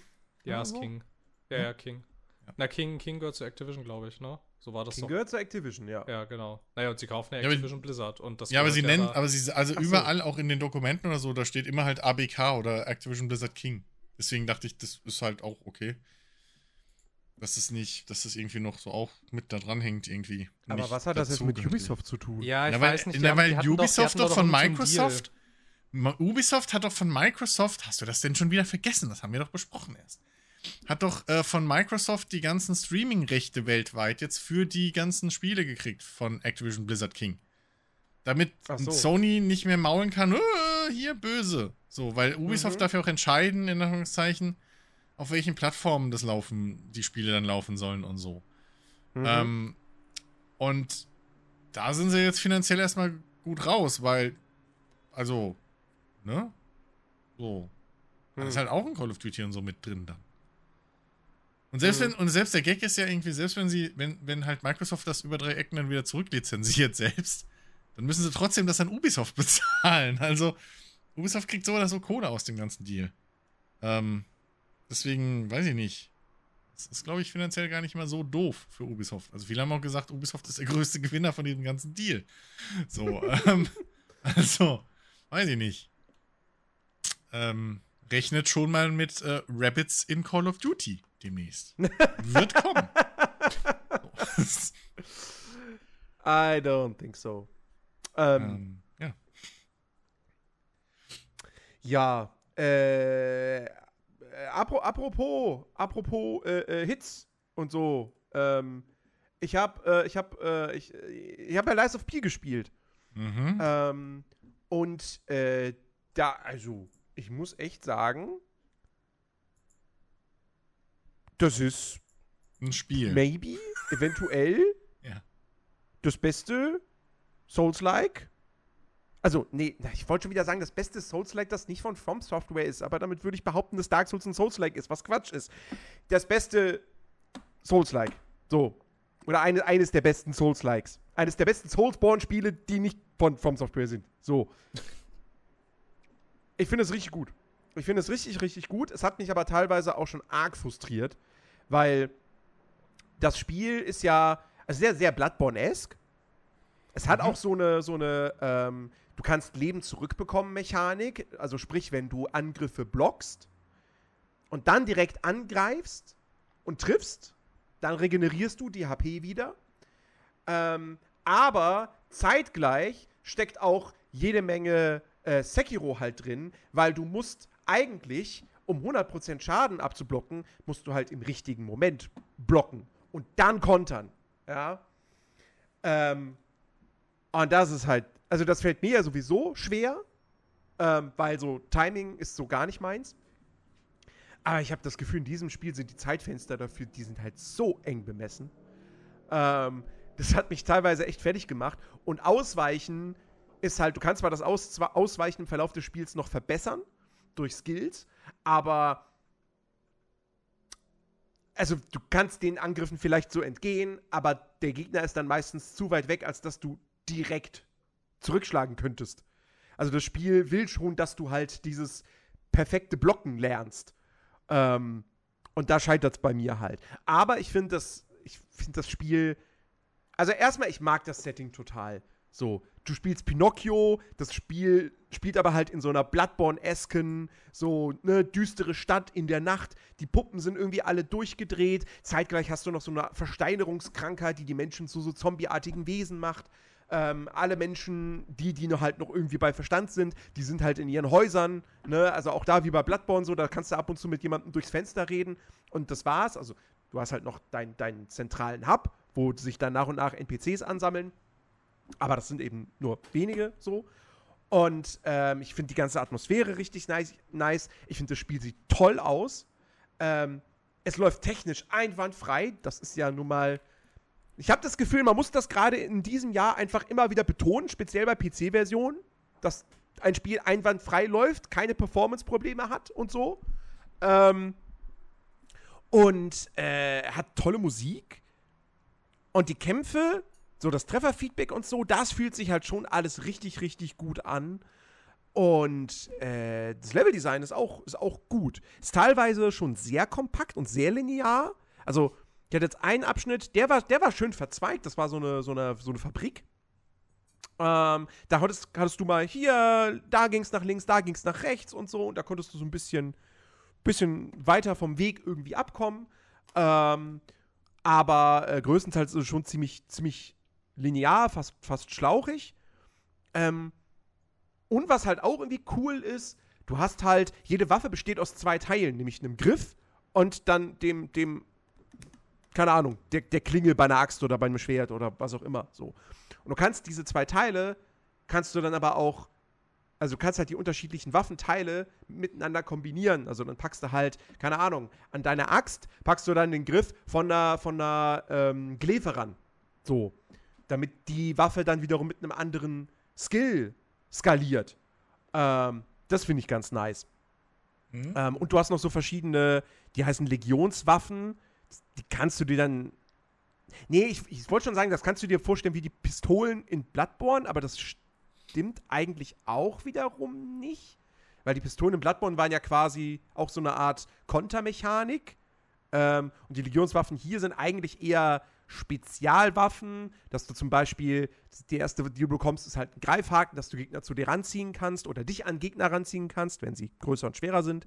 Ja, ist King. Ja, ja, King. Ja. Na, King, King gehört zu Activision, glaube ich, ne? So war das King doch. gehört zu Activision, ja. Ja, genau. Naja, und sie kaufen ja Activision ja, Blizzard. Und das ja, aber sie ja nennen, aber sie, also Ach überall, so. auch in den Dokumenten oder so, da steht immer halt ABK oder Activision Blizzard King. Deswegen dachte ich, das ist halt auch okay. Dass es nicht, dass es irgendwie noch so auch mit da dran hängt, irgendwie. Aber was hat das jetzt mit Ubisoft zu tun? Ja, ich ja, weiß nicht. Ja, weil Ubisoft doch, doch von Microsoft Ubisoft hat doch von Microsoft, hast du das denn schon wieder vergessen? Das haben wir doch besprochen erst. Hat doch äh, von Microsoft die ganzen Streaming-Rechte weltweit jetzt für die ganzen Spiele gekriegt von Activision Blizzard King. Damit so. Sony nicht mehr maulen kann, äh, hier böse. So, weil Ubisoft mhm. darf ja auch entscheiden, in Anführungszeichen, auf welchen Plattformen das laufen, die Spiele dann laufen sollen und so. Mhm. Ähm, und da sind sie jetzt finanziell erstmal gut raus, weil, also, Ne? So. Hm. Ist halt auch ein Call of Duty und so mit drin dann. Und selbst hm. wenn, und selbst der Gag ist ja irgendwie, selbst wenn sie, wenn, wenn halt Microsoft das über drei Ecken dann wieder zurücklizenziert [laughs] selbst, dann müssen sie trotzdem das an Ubisoft [laughs] bezahlen. Also, Ubisoft kriegt so oder so Kohle aus dem ganzen Deal. Ähm, deswegen, weiß ich nicht. Das ist, glaube ich, finanziell gar nicht mal so doof für Ubisoft. Also viele haben auch gesagt, Ubisoft ist der größte Gewinner von diesem ganzen Deal. So, [laughs] ähm, also, weiß ich nicht. Ähm, rechnet schon mal mit äh, Rabbits in Call of Duty demnächst. [laughs] Wird kommen. I don't think so. Ähm, ähm, ja. Ja, äh, apropos, apropos äh, äh, Hits und so. Ähm, ich habe, äh, ich habe, äh, ich, ich habe ja Lies of P gespielt. Mhm. Ähm, und äh, da, also, ich muss echt sagen, das ist ein Spiel. Maybe, eventuell [laughs] ja. das beste Souls-like. Also, nee, ich wollte schon wieder sagen, das beste Souls-like, das nicht von From Software ist, aber damit würde ich behaupten, dass Dark Souls ein Souls-like ist, was Quatsch ist. Das beste Souls-like. So. Oder eine, eines der besten Souls-likes. Eines der besten Soulsborne-Spiele, die nicht von From Software sind. So. Ich finde es richtig gut. Ich finde es richtig, richtig gut. Es hat mich aber teilweise auch schon arg frustriert, weil das Spiel ist ja also sehr, sehr Bloodborne-esque. Es hat mhm. auch so eine, so eine, ähm, du kannst Leben zurückbekommen Mechanik. Also sprich, wenn du Angriffe blockst und dann direkt angreifst und triffst, dann regenerierst du die HP wieder. Ähm, aber zeitgleich steckt auch jede Menge äh, Sekiro halt drin, weil du musst eigentlich, um 100% Schaden abzublocken, musst du halt im richtigen Moment blocken und dann kontern. Ja. Ähm, und das ist halt, also das fällt mir ja sowieso schwer, ähm, weil so Timing ist so gar nicht meins. Aber ich habe das Gefühl, in diesem Spiel sind die Zeitfenster dafür, die sind halt so eng bemessen. Ähm, das hat mich teilweise echt fertig gemacht. Und Ausweichen ist halt, du kannst zwar das Aus Ausweichen im Verlauf des Spiels noch verbessern durch Skills, aber also du kannst den Angriffen vielleicht so entgehen, aber der Gegner ist dann meistens zu weit weg, als dass du direkt zurückschlagen könntest. Also das Spiel will schon, dass du halt dieses perfekte Blocken lernst. Ähm, und da scheitert es bei mir halt. Aber ich finde das, ich finde das Spiel, also erstmal, ich mag das Setting total. So, du spielst Pinocchio, das Spiel spielt aber halt in so einer Bloodborne-esken, so ne, düstere Stadt in der Nacht. Die Puppen sind irgendwie alle durchgedreht. Zeitgleich hast du noch so eine Versteinerungskrankheit, die die Menschen zu so zombieartigen Wesen macht. Ähm, alle Menschen, die, die noch halt noch irgendwie bei Verstand sind, die sind halt in ihren Häusern, ne? Also auch da wie bei Bloodborne so, da kannst du ab und zu mit jemandem durchs Fenster reden und das war's. Also du hast halt noch deinen dein zentralen Hub, wo sich dann nach und nach NPCs ansammeln. Aber das sind eben nur wenige so. Und ähm, ich finde die ganze Atmosphäre richtig nice. nice. Ich finde, das Spiel sieht toll aus. Ähm, es läuft technisch einwandfrei. Das ist ja nun mal. Ich habe das Gefühl, man muss das gerade in diesem Jahr einfach immer wieder betonen, speziell bei PC-Versionen, dass ein Spiel einwandfrei läuft, keine Performance-Probleme hat und so. Ähm, und äh, hat tolle Musik. Und die Kämpfe so das Trefferfeedback und so, das fühlt sich halt schon alles richtig, richtig gut an. Und äh, das Leveldesign ist auch, ist auch gut. Ist teilweise schon sehr kompakt und sehr linear. Also, ich hatte jetzt einen Abschnitt, der war, der war schön verzweigt. Das war so eine, so eine, so eine Fabrik. Ähm, da hattest, hattest du mal hier, da ging es nach links, da ging es nach rechts und so. Und da konntest du so ein bisschen, bisschen weiter vom Weg irgendwie abkommen. Ähm, aber äh, größtenteils ist es schon ziemlich, ziemlich linear, fast, fast schlauchig. Ähm, und was halt auch irgendwie cool ist, du hast halt, jede Waffe besteht aus zwei Teilen, nämlich einem Griff und dann dem, dem, keine Ahnung, der, der Klinge bei einer Axt oder bei einem Schwert oder was auch immer. So. Und du kannst diese zwei Teile, kannst du dann aber auch, also du kannst halt die unterschiedlichen Waffenteile miteinander kombinieren. Also dann packst du halt, keine Ahnung, an deine Axt packst du dann den Griff von einer, von einer ähm, Glefe ran. So damit die Waffe dann wiederum mit einem anderen Skill skaliert. Ähm, das finde ich ganz nice. Mhm. Ähm, und du hast noch so verschiedene, die heißen Legionswaffen. Die kannst du dir dann. Nee, ich, ich wollte schon sagen, das kannst du dir vorstellen wie die Pistolen in Bloodborne, aber das stimmt eigentlich auch wiederum nicht. Weil die Pistolen in Bloodborne waren ja quasi auch so eine Art Kontermechanik. Ähm, und die Legionswaffen hier sind eigentlich eher Spezialwaffen, dass du zum Beispiel, die erste, die du bekommst, ist halt ein Greifhaken, dass du Gegner zu dir ranziehen kannst oder dich an Gegner ranziehen kannst, wenn sie größer und schwerer sind.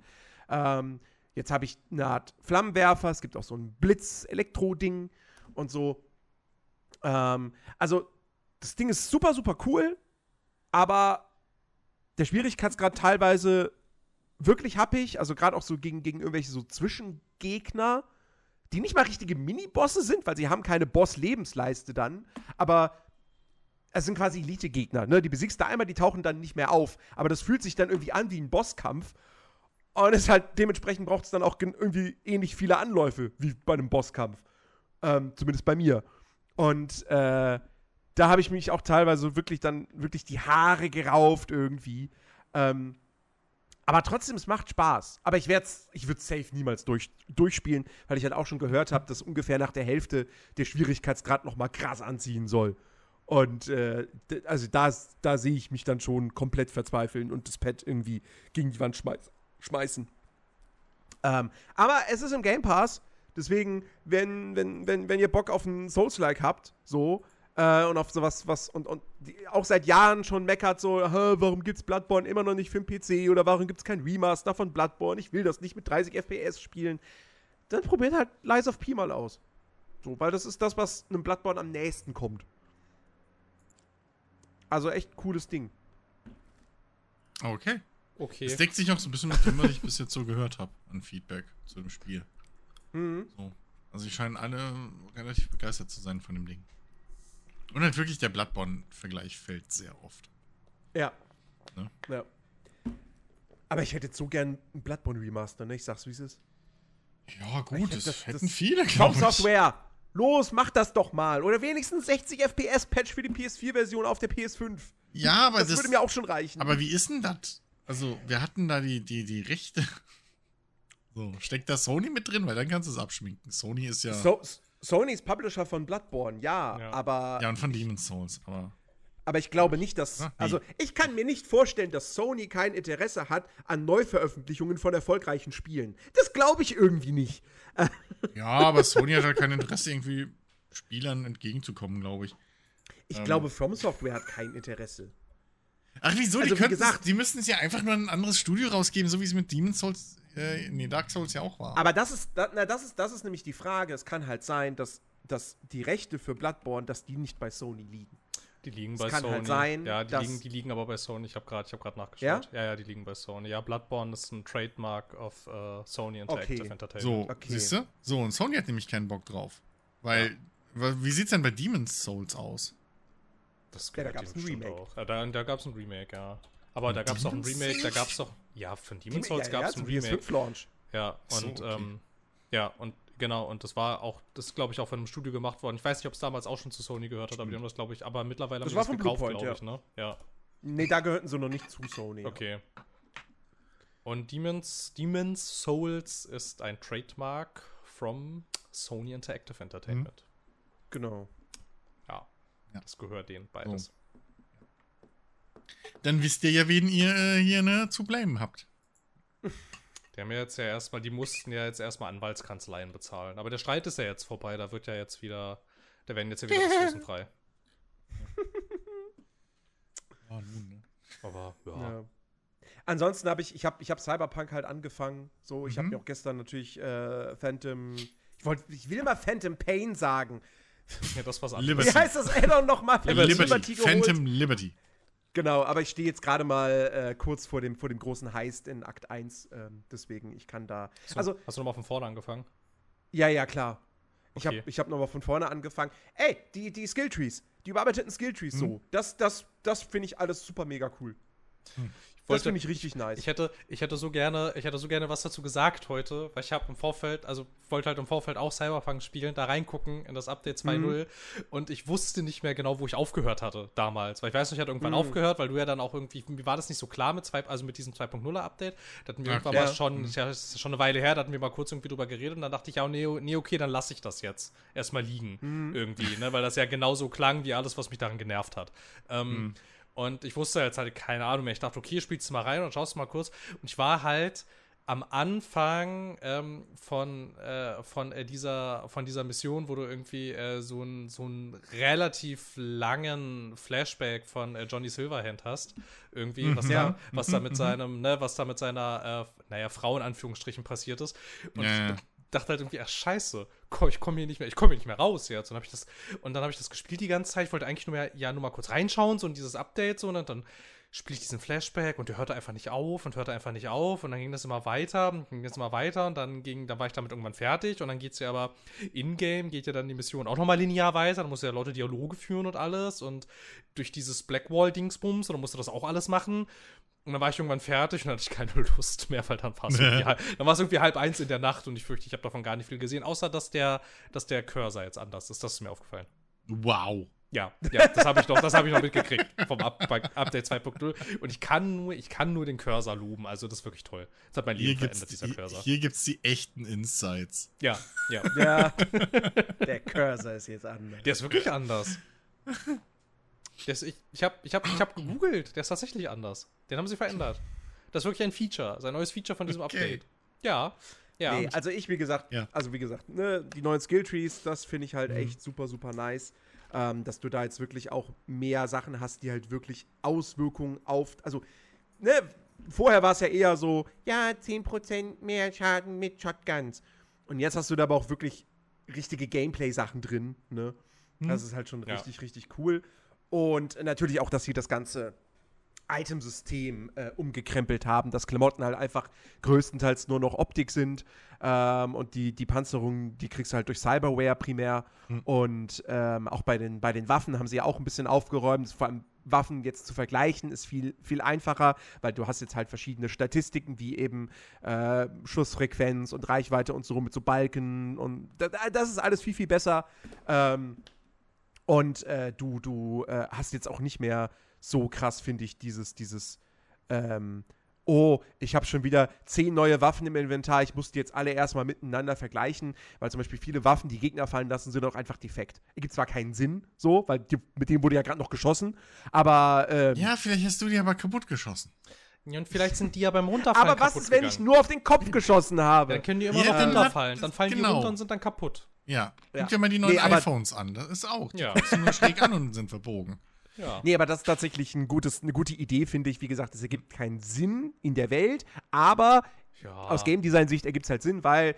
Ähm, jetzt habe ich eine Art Flammenwerfer, es gibt auch so ein Blitz-Elektro-Ding und so. Ähm, also, das Ding ist super, super cool, aber der Schwierigkeitsgrad teilweise wirklich happig, also gerade auch so gegen, gegen irgendwelche so Zwischengegner die nicht mal richtige Mini-Bosse sind, weil sie haben keine Boss-Lebensleiste dann, aber es sind quasi Elite-Gegner, ne? Die besiegst du einmal, die tauchen dann nicht mehr auf. Aber das fühlt sich dann irgendwie an wie ein Bosskampf. Und es halt, dementsprechend braucht es dann auch irgendwie ähnlich viele Anläufe wie bei einem Bosskampf. Ähm, zumindest bei mir. Und äh, da habe ich mich auch teilweise wirklich dann wirklich die Haare gerauft irgendwie. Ähm, aber trotzdem, es macht Spaß. Aber ich werde ich würde safe niemals durch, durchspielen, weil ich halt auch schon gehört habe, dass ungefähr nach der Hälfte der Schwierigkeitsgrad noch mal krass anziehen soll. Und äh, also da, da sehe ich mich dann schon komplett verzweifeln und das Pad irgendwie gegen die Wand schmeiß, schmeißen. Ähm, aber es ist im Game Pass, deswegen, wenn, wenn, wenn, wenn ihr Bock auf ein Souls-like habt, so, äh, und auf sowas, was, und, und die auch seit Jahren schon meckert, so, warum gibt's Bloodborne immer noch nicht für den PC oder warum gibt's kein Remaster von Bloodborne? Ich will das nicht mit 30 FPS spielen. Dann probiert halt Lies of P mal aus. So, weil das ist das, was einem Bloodborne am nächsten kommt. Also echt cooles Ding. Okay. Okay. Es deckt sich auch so ein bisschen mit dem, was ich bis jetzt so gehört habe an Feedback zu dem Spiel. Mhm. So. Also, sie scheinen alle relativ begeistert zu sein von dem Ding. Und halt wirklich der Bloodborne-Vergleich fällt sehr oft. Ja. Ne? Ja. Aber ich hätte jetzt so gern ein Bloodborne-Remaster, ne? Ich sag's, wie es ist. Ja, gut, das, das hätten das viele, glaube ich. Software! Los, mach das doch mal. Oder wenigstens 60 FPS-Patch für die PS4-Version auf der PS5. Ja, aber das, das würde mir auch schon reichen. Aber wie ist denn das? Also, wir hatten da die, die, die Rechte. So, steckt da Sony mit drin? Weil dann kannst du es abschminken. Sony ist ja. So, Sony ist Publisher von Bloodborne, ja, ja, aber. Ja, und von Demon's Souls, aber. Aber ich glaube nicht, dass. Ach, nee. Also, ich kann mir nicht vorstellen, dass Sony kein Interesse hat an Neuveröffentlichungen von erfolgreichen Spielen. Das glaube ich irgendwie nicht. [laughs] Ja, aber Sony hat halt kein Interesse, irgendwie Spielern entgegenzukommen, glaube ich. Ich ähm. glaube, From Software hat kein Interesse. Ach, wieso? Also, die, wie gesagt, die müssten es ja einfach nur ein anderes Studio rausgeben, so wie es mit Demon's Souls äh, nee, Dark Souls ja auch war. Aber das ist, da, na, das ist, das ist nämlich die Frage. Es kann halt sein, dass, dass die Rechte für Bloodborne, dass die nicht bei Sony liegen. Die liegen es bei kann Sony. Halt sein, ja, die liegen, die liegen aber bei Sony. Ich habe gerade hab nachgeschaut. Ja? ja? ja, die liegen bei Sony. Ja, Bloodborne ist ein Trademark of uh, Sony Interactive okay. Entertainment. So, okay. siehst du? So, und Sony hat nämlich keinen Bock drauf. Weil, ja. wie sieht's denn bei Demon's Souls aus? Das ja, da gab es ein Remake. Auch. Ja, da da gab es ein Remake, ja. Aber da gab es auch ein Remake, da gab es doch. Ja, von Demon's Souls gab es ein Remake. Launch. Ja, und so, okay. ähm, ja, und genau, und das war auch, das ist glaube ich auch von einem Studio gemacht worden. Ich weiß nicht, ob es damals auch schon zu Sony gehört hat, aber die haben das glaube ich, aber mittlerweile das haben sie das gekauft, glaube ja. ich, ne? Ja. Nee, da gehörten sie noch nicht zu Sony. Okay. Und Demons, Demons Souls ist ein Trademark from Sony Interactive Entertainment. Mhm. Genau. Ja, ja, das gehört denen beides. Oh. Dann wisst ihr ja, wen ihr äh, hier ne, zu bleiben habt. Die haben ja jetzt ja erstmal, die mussten ja jetzt erstmal Anwaltskanzleien bezahlen. Aber der Streit ist ja jetzt vorbei, da wird ja jetzt wieder, da werden jetzt ja wieder Ressourcen frei. Ah, nun, ne? Aber, ja. ja. Ansonsten habe ich, ich habe ich hab Cyberpunk halt angefangen. So, ich mhm. habe mir auch gestern natürlich äh, Phantom, ich wollte, ich will immer Phantom Pain sagen. Ja, das was anderes. Wie heißt das Addon nochmal? Liberty. Liberty Phantom Liberty. Genau, aber ich stehe jetzt gerade mal äh, kurz vor dem, vor dem großen Heist in Akt 1. Ähm, deswegen, ich kann da. So, also, hast du nochmal von vorne angefangen? Ja, ja, klar. Ich okay. habe ich hab nochmal von vorne angefangen. Ey, die, die Skilltrees, die überarbeiteten Skilltrees mhm. so. Das, das, das finde ich alles super mega cool. Hm das finde ich richtig nice. Ich hätte, ich hätte so gerne, ich hätte so gerne was dazu gesagt heute, weil ich habe im Vorfeld, also wollte halt im Vorfeld auch Cyberpunk spielen, da reingucken in das Update 2.0 mhm. und ich wusste nicht mehr genau, wo ich aufgehört hatte damals, weil ich weiß nicht, ich hatte irgendwann mhm. aufgehört, weil du ja dann auch irgendwie, mir war das nicht so klar mit zwei, also mit diesem 2.0er Update, da hatten wir Ach, irgendwann ja. mal schon, mhm. ja, das ist schon eine Weile her, da hatten wir mal kurz irgendwie drüber geredet und dann dachte ich, ja, nee, nee okay, dann lasse ich das jetzt erstmal liegen mhm. irgendwie, ne, weil das ja genauso klang wie alles, was mich daran genervt hat. Ähm, mhm. Und ich wusste jetzt halt keine Ahnung mehr. Ich dachte, okay, spielst du mal rein und schaust mal kurz. Und ich war halt am Anfang ähm, von, äh, von, äh, dieser, von dieser Mission, wo du irgendwie äh, so einen so relativ langen Flashback von äh, Johnny Silverhand hast, irgendwie, mhm. was, ja. da, was da mit mhm. seinem, ne, was da mit seiner, äh, naja, Frau in Anführungsstrichen passiert ist. Und ja, ja. ich dachte halt irgendwie, ach scheiße, ich komme hier nicht mehr, ich komme hier nicht mehr raus jetzt. Und, hab ich das, und dann habe ich das gespielt die ganze Zeit. Ich wollte eigentlich nur, mehr, ja, nur mal kurz reinschauen, so in dieses Update, so, und dann spiele ich diesen Flashback und der hörte einfach nicht auf und hörte einfach nicht auf und dann ging das immer weiter und ging das immer weiter und dann ging, dann war ich damit irgendwann fertig und dann geht es ja aber in-game, geht ja dann die Mission auch nochmal linear weiter, dann musst du ja Leute Dialoge führen und alles und durch dieses Blackwall-Dingsbums und dann musst du das auch alles machen und dann war ich irgendwann fertig und dann hatte ich keine [laughs] Lust mehr, weil dann war es irgendwie, [laughs] irgendwie halb eins in der Nacht und ich fürchte, ich habe davon gar nicht viel gesehen, außer dass der, dass der Cursor jetzt anders ist. Das ist mir aufgefallen. Wow. Ja, ja, das habe ich noch, das habe ich noch mitgekriegt vom Up Update 2.0 und ich kann nur, ich kann nur den Cursor loben, also das ist wirklich toll. Das hat mein Leben verändert dieser Cursor. Hier gibt's die echten Insights. Ja, ja. Ja. Der Cursor ist jetzt anders. Der ist wirklich anders. Ist, ich ich habe ich hab, ich hab gegoogelt, der ist tatsächlich anders. Den haben sie verändert. Das ist wirklich ein Feature, sein neues Feature von diesem okay. Update. Ja. Ja. Nee, also ich, wie gesagt, ja. also wie gesagt, ne, die neuen Skilltrees, das finde ich halt mhm. echt super, super nice ähm, dass du da jetzt wirklich auch mehr Sachen hast, die halt wirklich Auswirkungen auf, also, ne, vorher war es ja eher so, ja, 10% mehr Schaden mit Shotguns. Und jetzt hast du da aber auch wirklich richtige Gameplay-Sachen drin, ne? Hm. Das ist halt schon ja. richtig, richtig cool. Und natürlich auch, dass sie das Ganze Itemsystem äh, umgekrempelt haben, dass Klamotten halt einfach größtenteils nur noch Optik sind ähm, und die, die Panzerung, die kriegst du halt durch Cyberware primär mhm. und ähm, auch bei den, bei den Waffen haben sie ja auch ein bisschen aufgeräumt, vor allem Waffen jetzt zu vergleichen ist viel, viel einfacher, weil du hast jetzt halt verschiedene Statistiken, wie eben äh, Schussfrequenz und Reichweite und so mit so Balken und das ist alles viel, viel besser. Ähm, und äh, du, du äh, hast jetzt auch nicht mehr so krass, finde ich, dieses, dieses, ähm, oh, ich habe schon wieder zehn neue Waffen im Inventar, ich muss die jetzt alle erstmal miteinander vergleichen, weil zum Beispiel viele Waffen, die Gegner fallen lassen, sind auch einfach defekt. Gibt zwar keinen Sinn, so, weil die, mit denen wurde ja gerade noch geschossen, aber. Ähm, ja, vielleicht hast du die aber kaputt geschossen. Ja, und vielleicht sind die ja beim Runterfallen Aber was ist, wenn ich nur auf den Kopf geschossen habe? Dann können die immer ja, noch runterfallen. Dann fallen genau. die runter und sind dann kaputt. Ja, guck ja. dir mal die neuen nee, iPhones an. Das ist auch. Die ja. nur schräg an und sind verbogen. Ja. Nee, aber das ist tatsächlich ein gutes, eine gute Idee, finde ich. Wie gesagt, es ergibt keinen Sinn in der Welt, aber ja. aus Game Design Sicht ergibt es halt Sinn, weil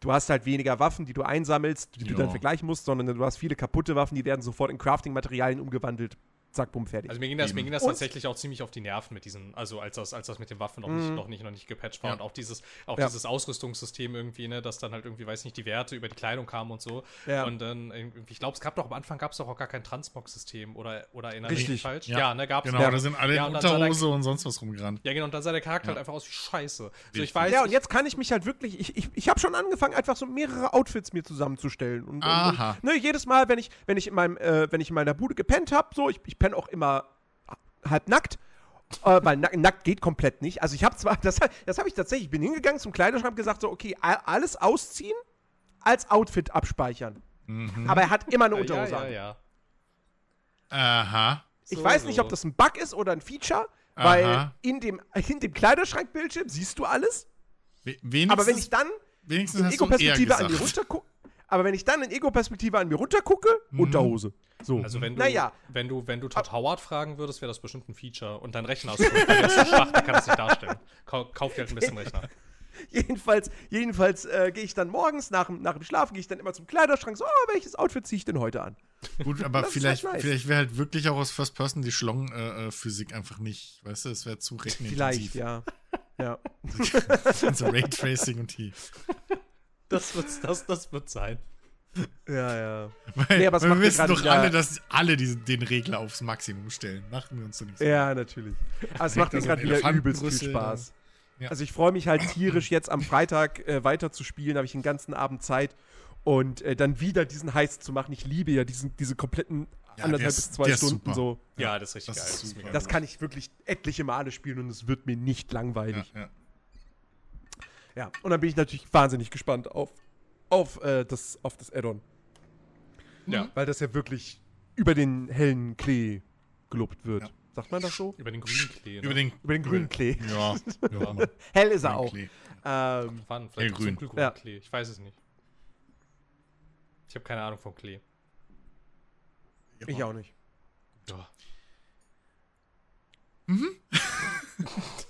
du hast halt weniger Waffen, die du einsammelst, die ja. du dann vergleichen musst, sondern du hast viele kaputte Waffen, die werden sofort in Crafting-Materialien umgewandelt zack, bumm, fertig. Also mir ging das, mir ging das tatsächlich auch ziemlich auf die Nerven mit diesen, also als das, als das mit den Waffen noch, nicht, mhm. noch, nicht, noch nicht gepatcht war ja. und auch dieses, auch ja. dieses Ausrüstungssystem irgendwie, ne, dass dann halt irgendwie, weiß nicht, die Werte über die Kleidung kamen und so. Ja. Und dann, ich glaube, es gab doch am Anfang gab es doch auch gar kein Transmog-System oder, oder erinnere Richtig. falsch? Ja, ja ne, gab es. Genau, da sind alle in Unterhose und sonst was rumgerannt. Ja, genau, und dann sah der Charakter halt einfach aus wie Scheiße. So, ich weiß, ja, und jetzt kann ich mich halt wirklich, ich, ich, ich habe schon angefangen, einfach so mehrere Outfits mir zusammenzustellen. Und, Aha. Und ne, jedes Mal, wenn ich, wenn ich in meinem, äh, wenn ich in meiner Bude gepennt habe, so, ich, ich penne auch immer halb nackt. Äh, weil nack, nackt geht komplett nicht. Also ich habe zwar, [laughs] das, das habe ich tatsächlich, ich bin hingegangen zum Kleiderschrank gesagt, so, okay, alles ausziehen, als Outfit abspeichern. Mhm. Aber er hat immer eine Unterhose ja, ja, ja. Aha. Ich so, weiß so. nicht, ob das ein Bug ist oder ein Feature, Aha. weil in dem, in dem Kleiderschrankbildschirm siehst du alles. Wenigstens, aber wenn ich dann wenigstens in Ego-Perspektive an mir runtergucke, aber wenn ich dann in Ego-Perspektive an mir runtergucke, mhm. Unterhose. So. Also wenn du, naja. wenn du, wenn du Todd Howard fragen würdest, wäre das bestimmt ein Feature. Und dein Rechner ist so [laughs] schwach, der kann das nicht darstellen. Kau kauf dir halt ein bisschen Rechner. [laughs] jedenfalls, jedenfalls äh, gehe ich dann morgens nach, nach dem Schlafen, gehe ich dann immer zum Kleiderschrank, so, oh, welches Outfit ziehe ich denn heute an? Gut, aber vielleicht, halt nice. vielleicht wäre halt wirklich auch aus First Person die Schlong-Physik äh, einfach nicht, weißt du, es wäre zu rechenintensiv. Vielleicht, ja. ja. [laughs] so Raytracing und die. Das wird, das, das wird sein. Ja, ja. Weil, nee, aber wir wissen doch alle, dass alle diesen, den Regler aufs Maximum stellen. Machen wir uns doch nicht so. Ja, natürlich. Aber es macht mir gerade wieder übelst viel Spaß. Ja. Also ich freue mich halt tierisch jetzt am Freitag äh, weiter zu spielen, habe ich den ganzen Abend Zeit und äh, dann wieder diesen Heist zu machen. Ich liebe ja diesen, diese kompletten ja, anderthalb bis zwei Stunden super. so. Ja, das ist richtig das geil. Ist das, das kann ich wirklich etliche Male spielen und es wird mir nicht langweilig. Ja, ja. ja, und dann bin ich natürlich wahnsinnig gespannt auf auf äh, das, auf das Add-on. Ja. Weil das ja wirklich über den hellen Klee gelobt wird. Ja. Sagt man das so? Über den grünen Klee. Ne? Über, den, über den grünen Klee. Ja. ja. [laughs] Hell ist er auch. Ähm, Wann? Vielleicht grün. Ja. Klee. Ich weiß es nicht. Ich habe keine Ahnung vom Klee. Ich auch nicht. Ja. Mhm. [laughs]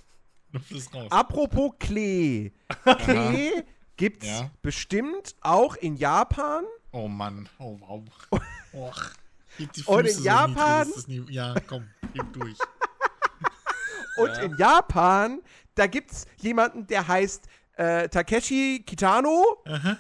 Apropos Klee. Klee gibt's ja. bestimmt auch in Japan. Oh Mann. Oh wow. [laughs] Oh. Und in Japan. So ja, komm, gib durch. [laughs] Und ja. in Japan, da gibt's jemanden, der heißt äh, Takeshi Kitano. Aha.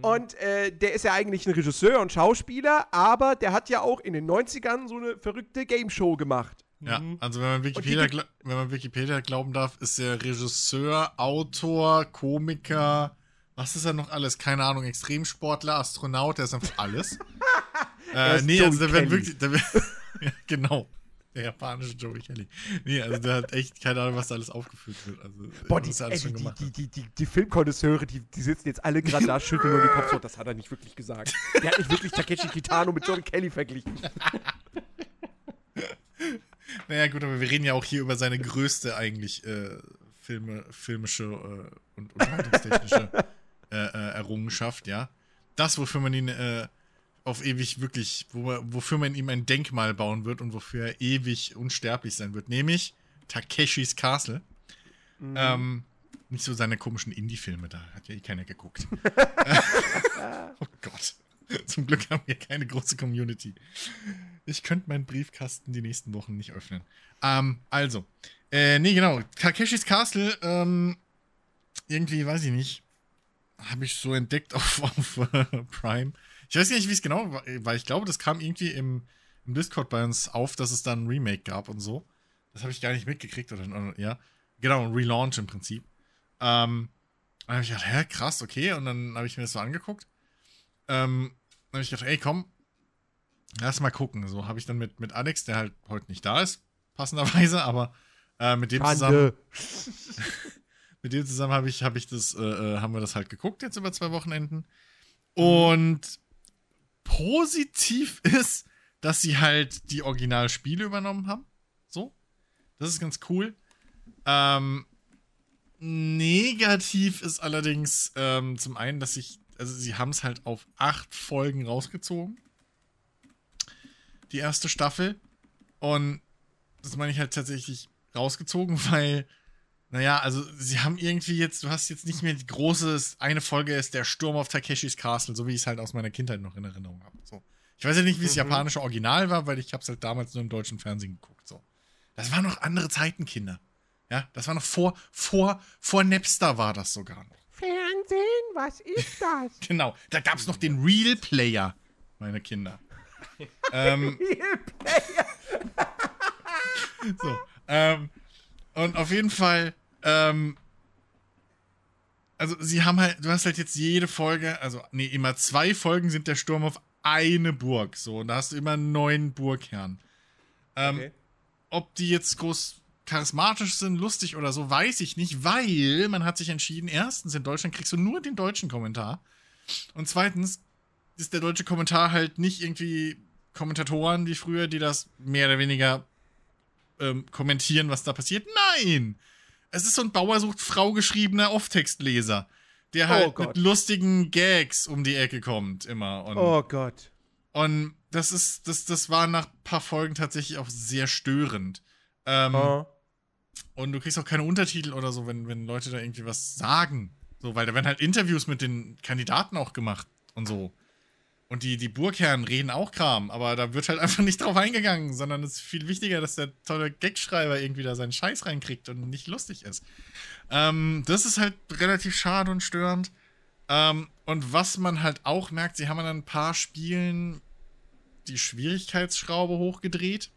Und äh, der ist ja eigentlich ein Regisseur und Schauspieler, aber der hat ja auch in den 90ern so eine verrückte Game Show gemacht. Ja, mhm. also wenn man, Wikipedia, wenn man Wikipedia glauben darf, ist er Regisseur, Autor, Komiker, was ist er noch alles? Keine Ahnung, Extremsportler, Astronaut, der ist einfach alles. [laughs] äh, nee, also der wird wirklich, der wird, [laughs] ja, genau. Der japanische Joey Kelly. Nee, also der hat echt keine Ahnung, was da alles aufgeführt wird. Also, Boah, die, ey, die, die, die, die, die Filmkonnoisseure, die, die sitzen jetzt alle gerade da, schütteln nur die Kopf so, das hat er nicht wirklich gesagt. Der hat nicht wirklich Takeshi Kitano mit Joey Kelly verglichen. [laughs] Naja, gut, aber wir reden ja auch hier über seine größte eigentlich äh, Filme, filmische äh, und unterhaltungstechnische [laughs] äh, äh, Errungenschaft, ja. Das, wofür man ihn äh, auf ewig wirklich, wo, wofür man ihm ein Denkmal bauen wird und wofür er ewig unsterblich sein wird, nämlich Takeshis Castle. Mhm. Ähm, nicht so seine komischen Indie-Filme, da hat ja eh keiner geguckt. [laughs] oh Gott. Zum Glück haben wir keine große Community. Ich könnte meinen Briefkasten die nächsten Wochen nicht öffnen. Ähm, also. Äh, nee, genau. Takeshis Castle, ähm, irgendwie, weiß ich nicht. Habe ich so entdeckt [laughs] auf, auf uh, Prime. Ich weiß nicht, wie es genau war, weil ich glaube, das kam irgendwie im, im Discord bei uns auf, dass es dann ein Remake gab und so. Das habe ich gar nicht mitgekriegt, oder ja. Genau, ein Relaunch im Prinzip. Ähm, dann habe ich gedacht, hä, krass, okay. Und dann habe ich mir das so angeguckt. Ähm, dann habe ich gedacht, ey, komm, lass mal gucken. So habe ich dann mit, mit Alex, der halt heute nicht da ist, passenderweise, [laughs] aber äh, mit dem zusammen. [laughs] mit dem zusammen habe ich, hab ich das, äh, äh, haben wir das halt geguckt jetzt über zwei Wochenenden. Und positiv [laughs] ist, dass sie halt die Originalspiele übernommen haben. So. Das ist ganz cool. Ähm, negativ ist allerdings ähm, zum einen, dass ich also sie haben es halt auf acht Folgen rausgezogen. Die erste Staffel. Und das meine ich halt tatsächlich rausgezogen, [laughs] weil, naja, also sie haben irgendwie jetzt, du hast jetzt nicht mehr die große, eine Folge ist der Sturm auf Takeshis Castle, so wie ich es halt aus meiner Kindheit noch in Erinnerung habe. So. Ich weiß ja nicht, wie das mhm. japanische Original war, weil ich habe es halt damals nur im deutschen Fernsehen geguckt. So. Das waren noch andere Zeiten, Kinder. Ja, das war noch vor, vor, vor Napster war das sogar noch. Fernsehen? Was ist das? [laughs] genau, da gab es noch den Real Player, meine Kinder. Ähm, [laughs] so, ähm, und auf jeden Fall, ähm, also sie haben halt, du hast halt jetzt jede Folge, also nee, immer zwei Folgen sind der Sturm auf eine Burg, so, und da hast du immer neun Burgherren. Ähm, okay. Ob die jetzt groß charismatisch sind, lustig oder so, weiß ich nicht, weil man hat sich entschieden, erstens, in Deutschland kriegst du nur den deutschen Kommentar. Und zweitens ist der deutsche Kommentar halt nicht irgendwie Kommentatoren wie früher, die das mehr oder weniger ähm, kommentieren, was da passiert. Nein! Es ist so ein Bauer sucht Frau geschriebener Off-Textleser, der halt oh mit lustigen Gags um die Ecke kommt, immer. Und, oh Gott. Und das ist, das, das war nach ein paar Folgen tatsächlich auch sehr störend. Ähm, oh. Und du kriegst auch keine Untertitel oder so, wenn, wenn Leute da irgendwie was sagen. So, weil da werden halt Interviews mit den Kandidaten auch gemacht und so. Und die, die Burgherren reden auch Kram, aber da wird halt einfach nicht drauf eingegangen, sondern es ist viel wichtiger, dass der tolle Gagschreiber irgendwie da seinen Scheiß reinkriegt und nicht lustig ist. Ähm, das ist halt relativ schade und störend. Ähm, und was man halt auch merkt, sie haben an ein paar Spielen die Schwierigkeitsschraube hochgedreht.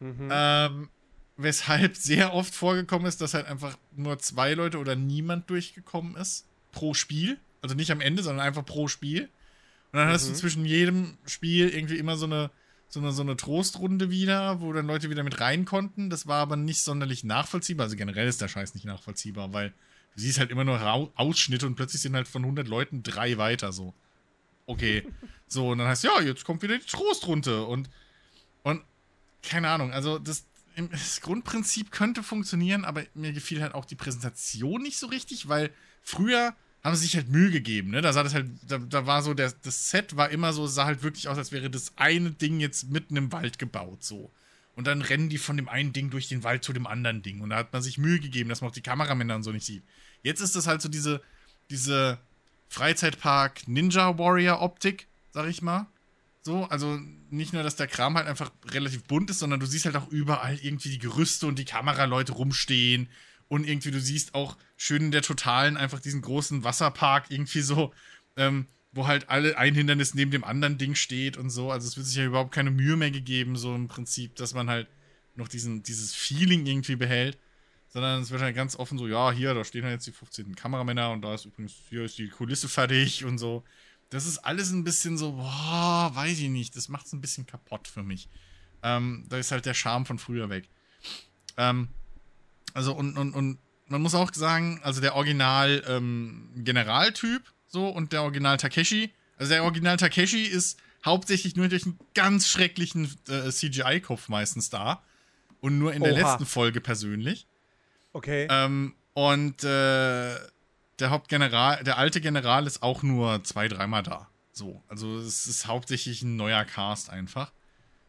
Mhm. Ähm, weshalb sehr oft vorgekommen ist, dass halt einfach nur zwei Leute oder niemand durchgekommen ist pro Spiel. Also nicht am Ende, sondern einfach pro Spiel. Und dann mhm. hast du mhm. zwischen jedem Spiel irgendwie immer so eine, so eine, so eine Trostrunde wieder, wo dann Leute wieder mit rein konnten. Das war aber nicht sonderlich nachvollziehbar. Also generell ist der Scheiß nicht nachvollziehbar, weil du siehst halt immer nur Ausschnitte und plötzlich sind halt von 100 Leuten drei weiter so. Okay. [laughs] so, und dann heißt ja, jetzt kommt wieder die Trostrunde und, und keine Ahnung, also das, das Grundprinzip könnte funktionieren, aber mir gefiel halt auch die Präsentation nicht so richtig, weil früher haben sie sich halt Mühe gegeben, ne? Da sah das halt, da, da war so, der, das Set war immer so, sah halt wirklich aus, als wäre das eine Ding jetzt mitten im Wald gebaut, so. Und dann rennen die von dem einen Ding durch den Wald zu dem anderen Ding. Und da hat man sich Mühe gegeben, dass man auch die Kameramänner und so nicht sieht. Jetzt ist das halt so diese, diese Freizeitpark Ninja Warrior Optik, sag ich mal. So, also nicht nur, dass der Kram halt einfach relativ bunt ist, sondern du siehst halt auch überall irgendwie die Gerüste und die Kameraleute rumstehen. Und irgendwie, du siehst auch schön in der Totalen einfach diesen großen Wasserpark irgendwie so, ähm, wo halt alle ein Hindernis neben dem anderen Ding steht und so. Also es wird sich ja überhaupt keine Mühe mehr gegeben, so im Prinzip, dass man halt noch diesen, dieses Feeling irgendwie behält. Sondern es wird halt ganz offen so, ja, hier, da stehen halt jetzt die 15 Kameramänner und da ist übrigens, hier ist die Kulisse fertig und so das ist alles ein bisschen so, boah, weiß ich nicht, das macht es ein bisschen kaputt für mich. Ähm, da ist halt der Charme von früher weg. Ähm, also, und, und, und man muss auch sagen, also der Original ähm, Generaltyp, so, und der Original Takeshi, also der Original Takeshi ist hauptsächlich nur durch einen ganz schrecklichen äh, CGI-Kopf meistens da. Und nur in der letzten Folge persönlich. Okay. Ähm, und äh, der Hauptgeneral, der alte General ist auch nur zwei, dreimal da. So, also es ist hauptsächlich ein neuer Cast einfach.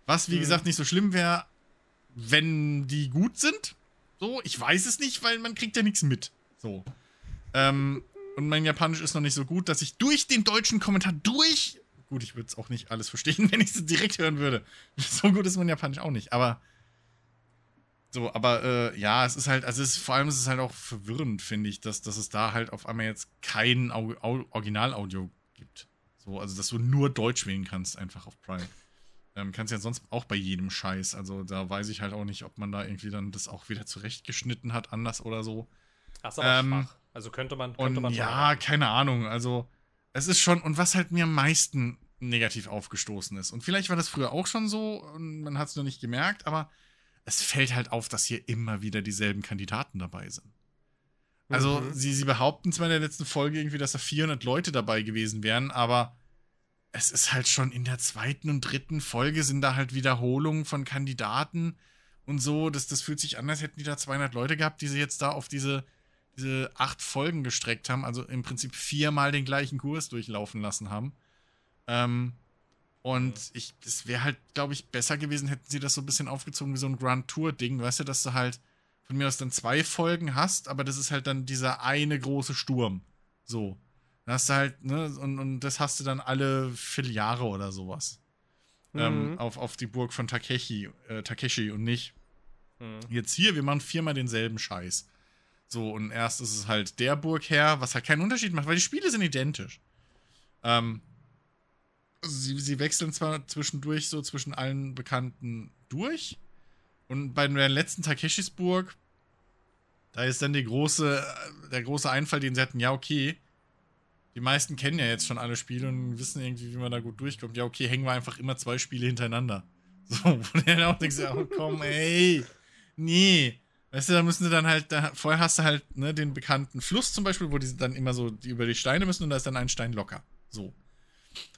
Was, wie mhm. gesagt, nicht so schlimm wäre, wenn die gut sind. So, ich weiß es nicht, weil man kriegt ja nichts mit. So. Ähm, und mein Japanisch ist noch nicht so gut, dass ich durch den deutschen Kommentar durch. Gut, ich würde es auch nicht alles verstehen, [laughs] wenn ich es direkt hören würde. [laughs] So gut ist mein Japanisch auch nicht. Aber so, aber äh, ja, es ist halt, also es ist, vor allem ist es halt auch verwirrend, finde ich, dass, dass es da halt auf einmal jetzt kein Au Au Originalaudio gibt. So, also dass du nur Deutsch wählen kannst, einfach auf Prime. Ähm, kannst ja sonst auch bei jedem Scheiß. Also da weiß ich halt auch nicht, ob man da irgendwie dann das auch wieder zurechtgeschnitten hat, anders oder so. Ach, ist aber ähm, schwach. Also könnte man. Könnte und man ja, keine Ahnung. Also es ist schon, und was halt mir am meisten negativ aufgestoßen ist. Und vielleicht war das früher auch schon so und man hat es nur nicht gemerkt, aber es fällt halt auf, dass hier immer wieder dieselben Kandidaten dabei sind. Also, mhm. sie, sie behaupten zwar in der letzten Folge irgendwie, dass da 400 Leute dabei gewesen wären, aber es ist halt schon in der zweiten und dritten Folge sind da halt Wiederholungen von Kandidaten und so. Das, das fühlt sich an, als hätten die da 200 Leute gehabt, die sie jetzt da auf diese, diese acht Folgen gestreckt haben. Also im Prinzip viermal den gleichen Kurs durchlaufen lassen haben. Ähm, und ich, es wäre halt, glaube ich, besser gewesen, hätten sie das so ein bisschen aufgezogen wie so ein Grand Tour-Ding, weißt du, dass du halt von mir aus dann zwei Folgen hast, aber das ist halt dann dieser eine große Sturm. So. Dann hast du halt, ne, und, und das hast du dann alle Vierteljahre oder sowas. Ähm, mhm. Ähm, auf, auf die Burg von Takeshi, äh, Takeshi und nicht. Mhm. Jetzt hier, wir machen viermal denselben Scheiß. So, und erst ist es halt der Burgherr, was halt keinen Unterschied macht, weil die Spiele sind identisch. Ähm, sie, sie wechseln zwar zwischendurch so zwischen allen Bekannten durch. Und bei der letzten Takeshis Burg, da ist dann die große, der große Einfall, den sie hatten, ja, okay. Die meisten kennen ja jetzt schon alle Spiele und wissen irgendwie, wie man da gut durchkommt. Ja, okay, hängen wir einfach immer zwei Spiele hintereinander. [laughs] So, wo dann auch denkst, oh komm, ey. Nee. Weißt du, da müssen sie dann halt, da, vorher hast du halt ne, den bekannten Fluss zum Beispiel, wo die dann immer so die über die Steine müssen und da ist dann ein Stein locker. So.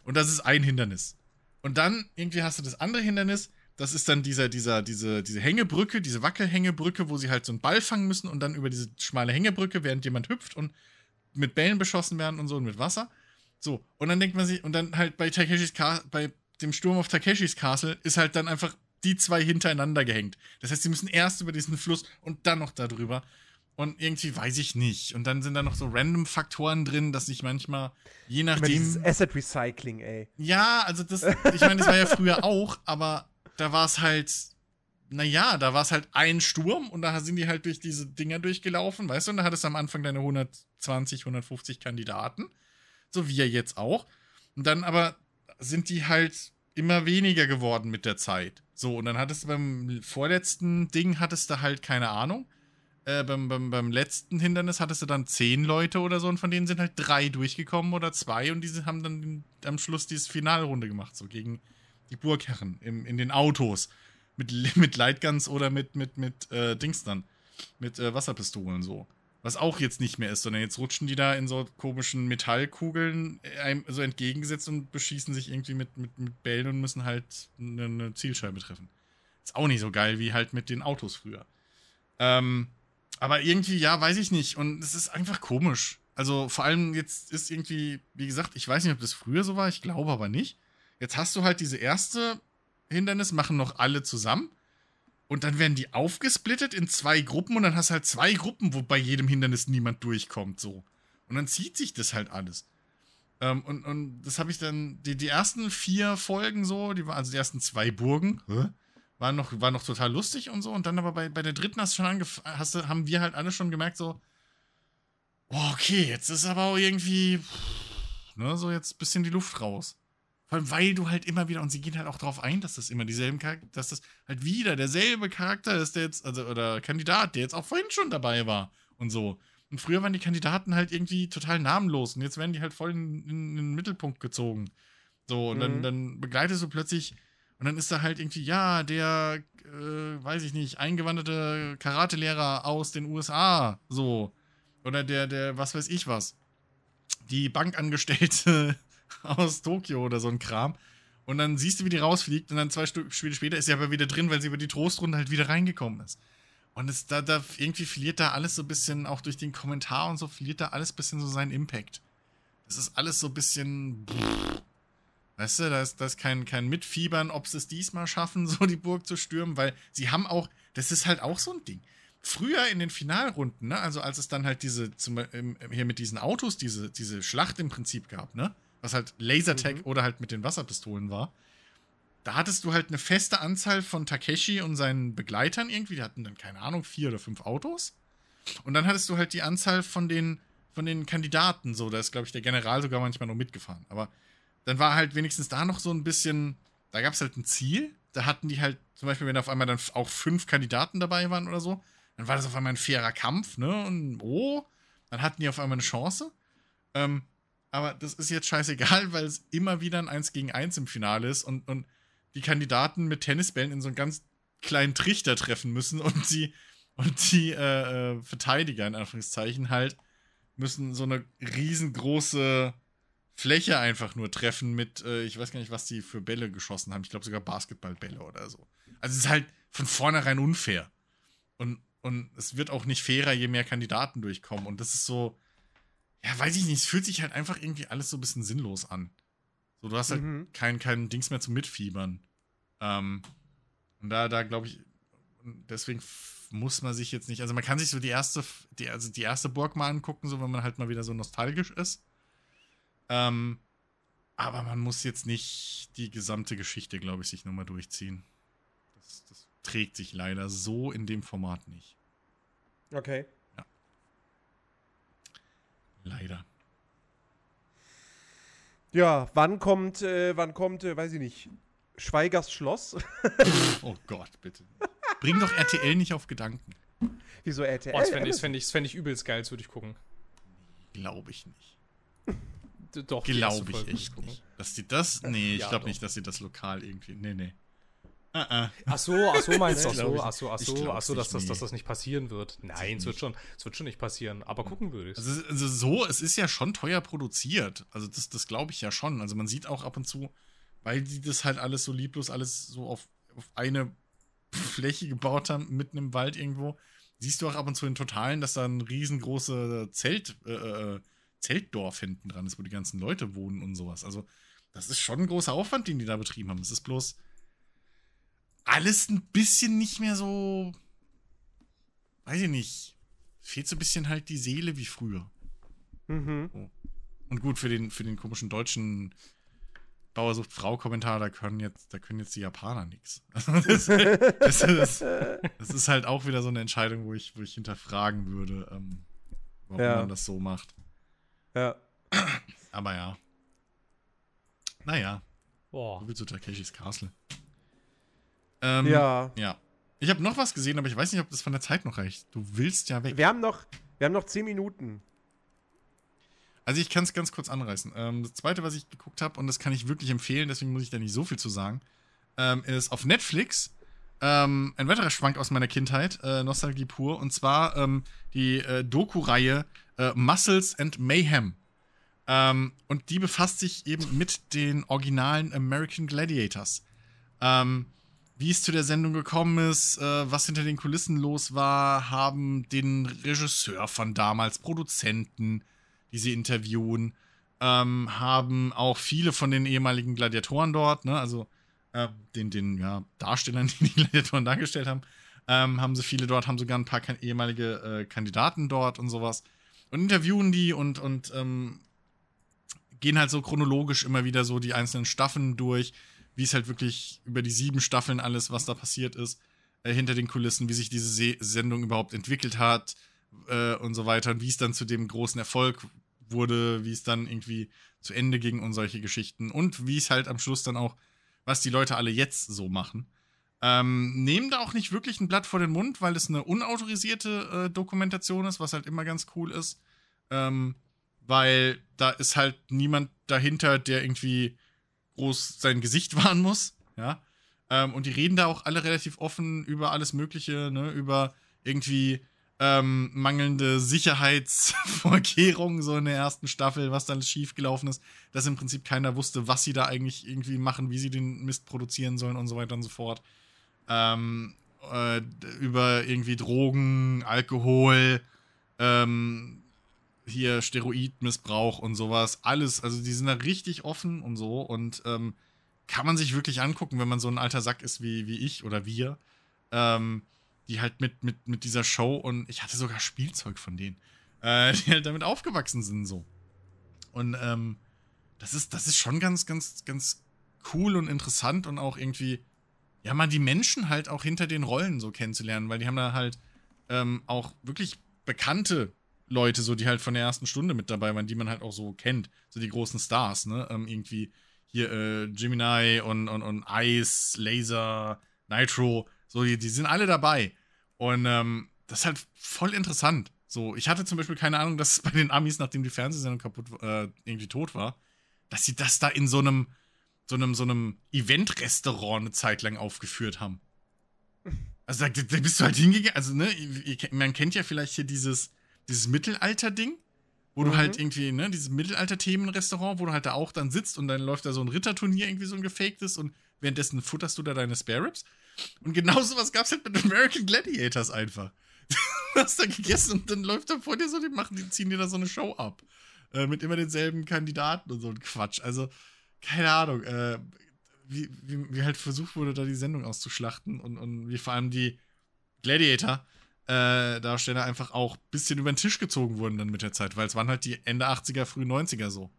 Und das ist ein Hindernis. Und dann irgendwie hast du das andere Hindernis, das ist dann dieser, dieser, diese, diese Hängebrücke, diese Wackelhängebrücke, wo sie halt so einen Ball fangen müssen und dann über diese schmale Hängebrücke, während jemand hüpft und mit Bällen beschossen werden und so und mit Wasser. So, und dann denkt man sich, und dann halt bei Takeshis bei dem Sturm auf Takeshis Castle ist halt dann einfach die zwei hintereinander gehängt. Das heißt, sie müssen erst über diesen Fluss und dann noch darüber. Und irgendwie weiß ich nicht. Und dann sind da noch so random Faktoren drin, dass ich manchmal, je nachdem. Asset Recycling, ey. Ja, also das, ich meine, das war ja früher auch, aber da war es halt, naja, da war es halt ein Sturm und da sind die halt durch diese Dinger durchgelaufen, weißt du, und da hattest du am Anfang deine 120, 150 Kandidaten. So wie ja jetzt auch. Und dann aber sind die halt immer weniger geworden mit der Zeit. So, und dann hattest du beim vorletzten Ding hattest du halt keine Ahnung äh, beim, beim, beim letzten Hindernis hattest du dann zehn Leute oder so und von denen sind halt drei durchgekommen oder zwei und diese haben dann am Schluss diese Finalrunde gemacht, so gegen die Burgherren im, in den Autos. Mit, [laughs] mit Lightguns oder mit, mit, mit äh, Dings dann. Mit äh, Wasserpistolen so. Was auch jetzt nicht mehr ist, sondern jetzt rutschen die da in so komischen Metallkugeln einem so entgegengesetzt und beschießen sich irgendwie mit, mit, mit Bällen und müssen halt eine, eine Zielscheibe treffen. Ist auch nicht so geil wie halt mit den Autos früher. Ähm, aber irgendwie, ja, weiß ich nicht. Und es ist einfach komisch. Also vor allem jetzt ist irgendwie, wie gesagt, ich weiß nicht, ob das früher so war, ich glaube aber nicht. Jetzt hast du halt diese erste Hindernis, machen noch alle zusammen. Und dann werden die aufgesplittet in zwei Gruppen und dann hast du halt zwei Gruppen, wo bei jedem Hindernis niemand durchkommt, so. Und dann zieht sich das halt alles. Ähm, und, und das habe ich dann, die, die ersten vier Folgen so, die war, also die ersten zwei Burgen, waren noch, waren noch total lustig und so. Und dann aber bei, bei der dritten hast schon angef hast haben wir halt alle schon gemerkt, so, okay, jetzt ist aber auch irgendwie, ne, so jetzt ein bisschen die Luft raus. Vor allem, weil du halt immer wieder, und sie gehen halt auch darauf ein, dass das immer dieselben Charakter, dass das halt wieder derselbe Charakter ist, der jetzt, also, oder Kandidat, der jetzt auch vorhin schon dabei war und so. Und früher waren die Kandidaten halt irgendwie total namenlos und jetzt werden die halt voll in, in, in den Mittelpunkt gezogen. So, und mhm. dann, dann begleitest du plötzlich, und dann ist da halt irgendwie, ja, der, äh, weiß ich nicht, eingewanderte Karatelehrer aus den USA, so. Oder der, der, was weiß ich was. Die Bankangestellte [laughs] aus Tokio oder so ein Kram. Und dann siehst du, wie die rausfliegt und dann zwei Spiele später ist sie aber wieder drin, weil sie über die Trostrunde halt wieder reingekommen ist. Und es, da, da irgendwie verliert da alles so ein bisschen, auch durch den Kommentar und so, verliert da alles ein bisschen so seinen Impact. Das ist alles so ein bisschen. Weißt du, da ist, da ist kein, kein Mitfiebern, ob sie es diesmal schaffen, [laughs] so die Burg zu stürmen, weil sie haben auch, das ist halt auch so ein Ding. Früher in den Finalrunden, ne, also als es dann halt diese, zum, hier mit diesen Autos, diese, diese Schlacht im Prinzip gab, ne, was halt Lasertag mhm. oder halt mit den Wasserpistolen war. Da hattest du halt eine feste Anzahl von Takeshi und seinen Begleitern irgendwie. Die hatten dann, keine Ahnung, vier oder fünf Autos. Und dann hattest du halt die Anzahl von den, von den Kandidaten. So, da ist, glaube ich, der General sogar manchmal noch mitgefahren. Aber dann war halt wenigstens da noch so ein bisschen, da gab es halt ein Ziel. Da hatten die halt, zum Beispiel, wenn auf einmal dann auch fünf Kandidaten dabei waren oder so, dann war das auf einmal ein fairer Kampf, ne? Und oh, dann hatten die auf einmal eine Chance. Ähm, aber das ist jetzt scheißegal, [laughs] weil es immer wieder ein 1 gegen 1 im Finale ist und, und die Kandidaten mit Tennisbällen in so einen ganz kleinen Trichter treffen müssen und die, und die äh, äh, Verteidiger, in Anführungszeichen, halt müssen so eine riesengroße Fläche einfach nur treffen mit, äh, ich weiß gar nicht, was die für Bälle geschossen haben. Ich glaube sogar Basketballbälle oder so. Also es ist halt von vornherein unfair. Und, und es wird auch nicht fairer, je mehr Kandidaten durchkommen. Und das ist so, ja, weiß ich nicht, es fühlt sich halt einfach irgendwie alles so ein bisschen sinnlos an. So, du hast halt mhm. kein, kein Dings mehr zum Mitfiebern. Ähm, und da, da glaube ich, deswegen muss man sich jetzt nicht, also man kann sich so die erste, die, also die erste Burg mal angucken, so wenn man halt mal wieder so nostalgisch ist. Ähm, aber man muss jetzt nicht die gesamte Geschichte, glaube ich, sich nochmal durchziehen. Das, das trägt sich leider so in dem Format nicht. Okay. Leider. Ja, wann kommt, äh, wann kommt, äh, weiß ich nicht, Schweigers Schloss? [laughs] oh Gott, bitte. Bring doch RTL nicht auf Gedanken. Wieso RTL? Oh, das fände ich, fänd ich, fänd ich übelst geil, das würde ich gucken. Glaube ich nicht. Doch, glaube ich echt nicht. Dass die das, nee, ich ja, glaube nicht, dass sie das lokal irgendwie, nee, nee. Uh -uh. Ach so, ach so meinst du, ach so, ach so, ach so, ach so dass, das, dass das nicht passieren wird. Nein, es wird schon, es wird schon nicht passieren, aber gucken würde ich also, also, so, es ist ja schon teuer produziert. Also das, das glaube ich ja schon. Also man sieht auch ab und zu, weil die das halt alles so lieblos, alles so auf, auf eine Fläche gebaut haben, mitten im Wald irgendwo, siehst du auch ab und zu in Totalen, dass da ein riesengroße Zelt, äh, äh, Zeltdorf hinten dran ist, wo die ganzen Leute wohnen und sowas. Also das ist schon ein großer Aufwand, den die da betrieben haben. Es ist bloß alles ein bisschen nicht mehr so. Weiß ich nicht. Fehlt so ein bisschen halt die Seele wie früher. Mhm. So. Und gut, für den, für den komischen deutschen Bauersucht Frau-Kommentar, da können jetzt, da können jetzt die Japaner nichts. [laughs] Das, das, das, das, ist halt auch wieder so eine Entscheidung, wo ich, wo ich hinterfragen würde, ähm, warum ja. man das so macht. Ja. Aber ja. Naja. Boah. So viel zu Takeshis Castle. Ähm, ja. Ja. Ich habe noch was gesehen, aber ich weiß nicht, ob das von der Zeit noch reicht. Du willst ja weg. Wir haben noch, wir haben noch zehn Minuten. Also ich kann es ganz kurz anreißen. Ähm, das zweite, was ich geguckt habe, und das kann ich wirklich empfehlen, deswegen muss ich da nicht so viel zu sagen, ähm, ist auf Netflix ähm, ein weiterer Schwank aus meiner Kindheit, äh, Nostalgie pur, und zwar ähm, die äh, Doku-Reihe äh, Muscles and Mayhem. Ähm, und die befasst sich eben mit den originalen American Gladiators. Ähm, wie es zu der Sendung gekommen ist, äh, was hinter den Kulissen los war, haben den Regisseur von damals, Produzenten, die sie interviewen, ähm, haben auch viele von den ehemaligen Gladiatoren dort, ne, also äh, den, den ja, Darstellern, [laughs] die die Gladiatoren dargestellt haben, ähm, haben sie viele dort, haben sogar ein paar ehemalige äh, Kandidaten dort und sowas und interviewen die und, und ähm, gehen halt so chronologisch immer wieder so die einzelnen Staffeln durch wie es halt wirklich über die sieben Staffeln alles, was da passiert ist, äh, hinter den Kulissen, wie sich diese Se Sendung überhaupt entwickelt hat äh, und so weiter und wie es dann zu dem großen Erfolg wurde, wie es dann irgendwie zu Ende ging und solche Geschichten und wie es halt am Schluss dann auch, was die Leute alle jetzt so machen. Ähm, nehmen da auch nicht wirklich ein Blatt vor den Mund, weil es eine unautorisierte äh, Dokumentation ist, was halt immer ganz cool ist. Ähm, weil da ist halt niemand dahinter, der irgendwie groß sein Gesicht [laughs] wahren muss, ja. Ähm, und die reden da auch alle relativ offen über alles Mögliche, ne, über irgendwie ähm, mangelnde Sicherheitsvorkehrungen so in der ersten Staffel, was dann schiefgelaufen ist, dass im Prinzip keiner wusste, was sie da eigentlich irgendwie machen, wie sie den Mist produzieren sollen und so weiter und so fort. Ähm, äh, über irgendwie Drogen, Alkohol, ähm, hier Steroidmissbrauch und sowas, alles, also die sind da richtig offen und so und ähm, kann man sich wirklich angucken, wenn man so ein alter Sack ist wie, wie ich oder wir, ähm, die halt mit, mit, mit dieser Show und ich hatte sogar Spielzeug von denen, äh, [laughs] die halt damit aufgewachsen sind so. Und ähm, das ist, das ist schon ganz, ganz, ganz cool und interessant und auch irgendwie, ja, mal die Menschen halt auch hinter den Rollen so kennenzulernen, weil die haben da halt ähm, auch wirklich bekannte Leute, so die halt von der ersten Stunde mit dabei waren, die man halt auch so kennt. So die großen Stars, ne? Ähm, irgendwie hier äh, Gemini und, und, und Ice, Laser, Nitro, so, die, die sind alle dabei. Und ähm, das ist halt voll interessant. So, ich hatte zum Beispiel keine Ahnung, dass [laughs] bei den Amis, nachdem die Fernsehsendung kaputt, äh, irgendwie tot war, dass sie das da in so einem, so einem, so einem Event-Restaurant eine Zeit lang aufgeführt haben. [laughs] Also da, da bist du halt hingegangen, also ne, man kennt ja vielleicht hier dieses, dieses Mittelalter-Ding, wo mhm. du halt irgendwie, ne, dieses Mittelalter-Themen-Restaurant, wo du halt da auch dann sitzt und dann läuft da so ein Ritterturnier irgendwie so ein gefaktes und währenddessen futterst du da deine Spare Ribs. Und genau sowas gab's halt mit American Gladiators einfach. [laughs] du hast da gegessen und dann läuft da vor dir so, die machen, die ziehen dir da so eine Show ab. Äh, mit immer denselben Kandidaten und so ein Quatsch. Also, keine Ahnung, äh, wie, wie, wie, halt versucht wurde, da die Sendung auszuschlachten und, und wie vor allem die Gladiator äh, Darsteller einfach auch ein bisschen über den Tisch gezogen wurden dann mit der Zeit, weil es waren halt die Ende 80er, früh 90er so.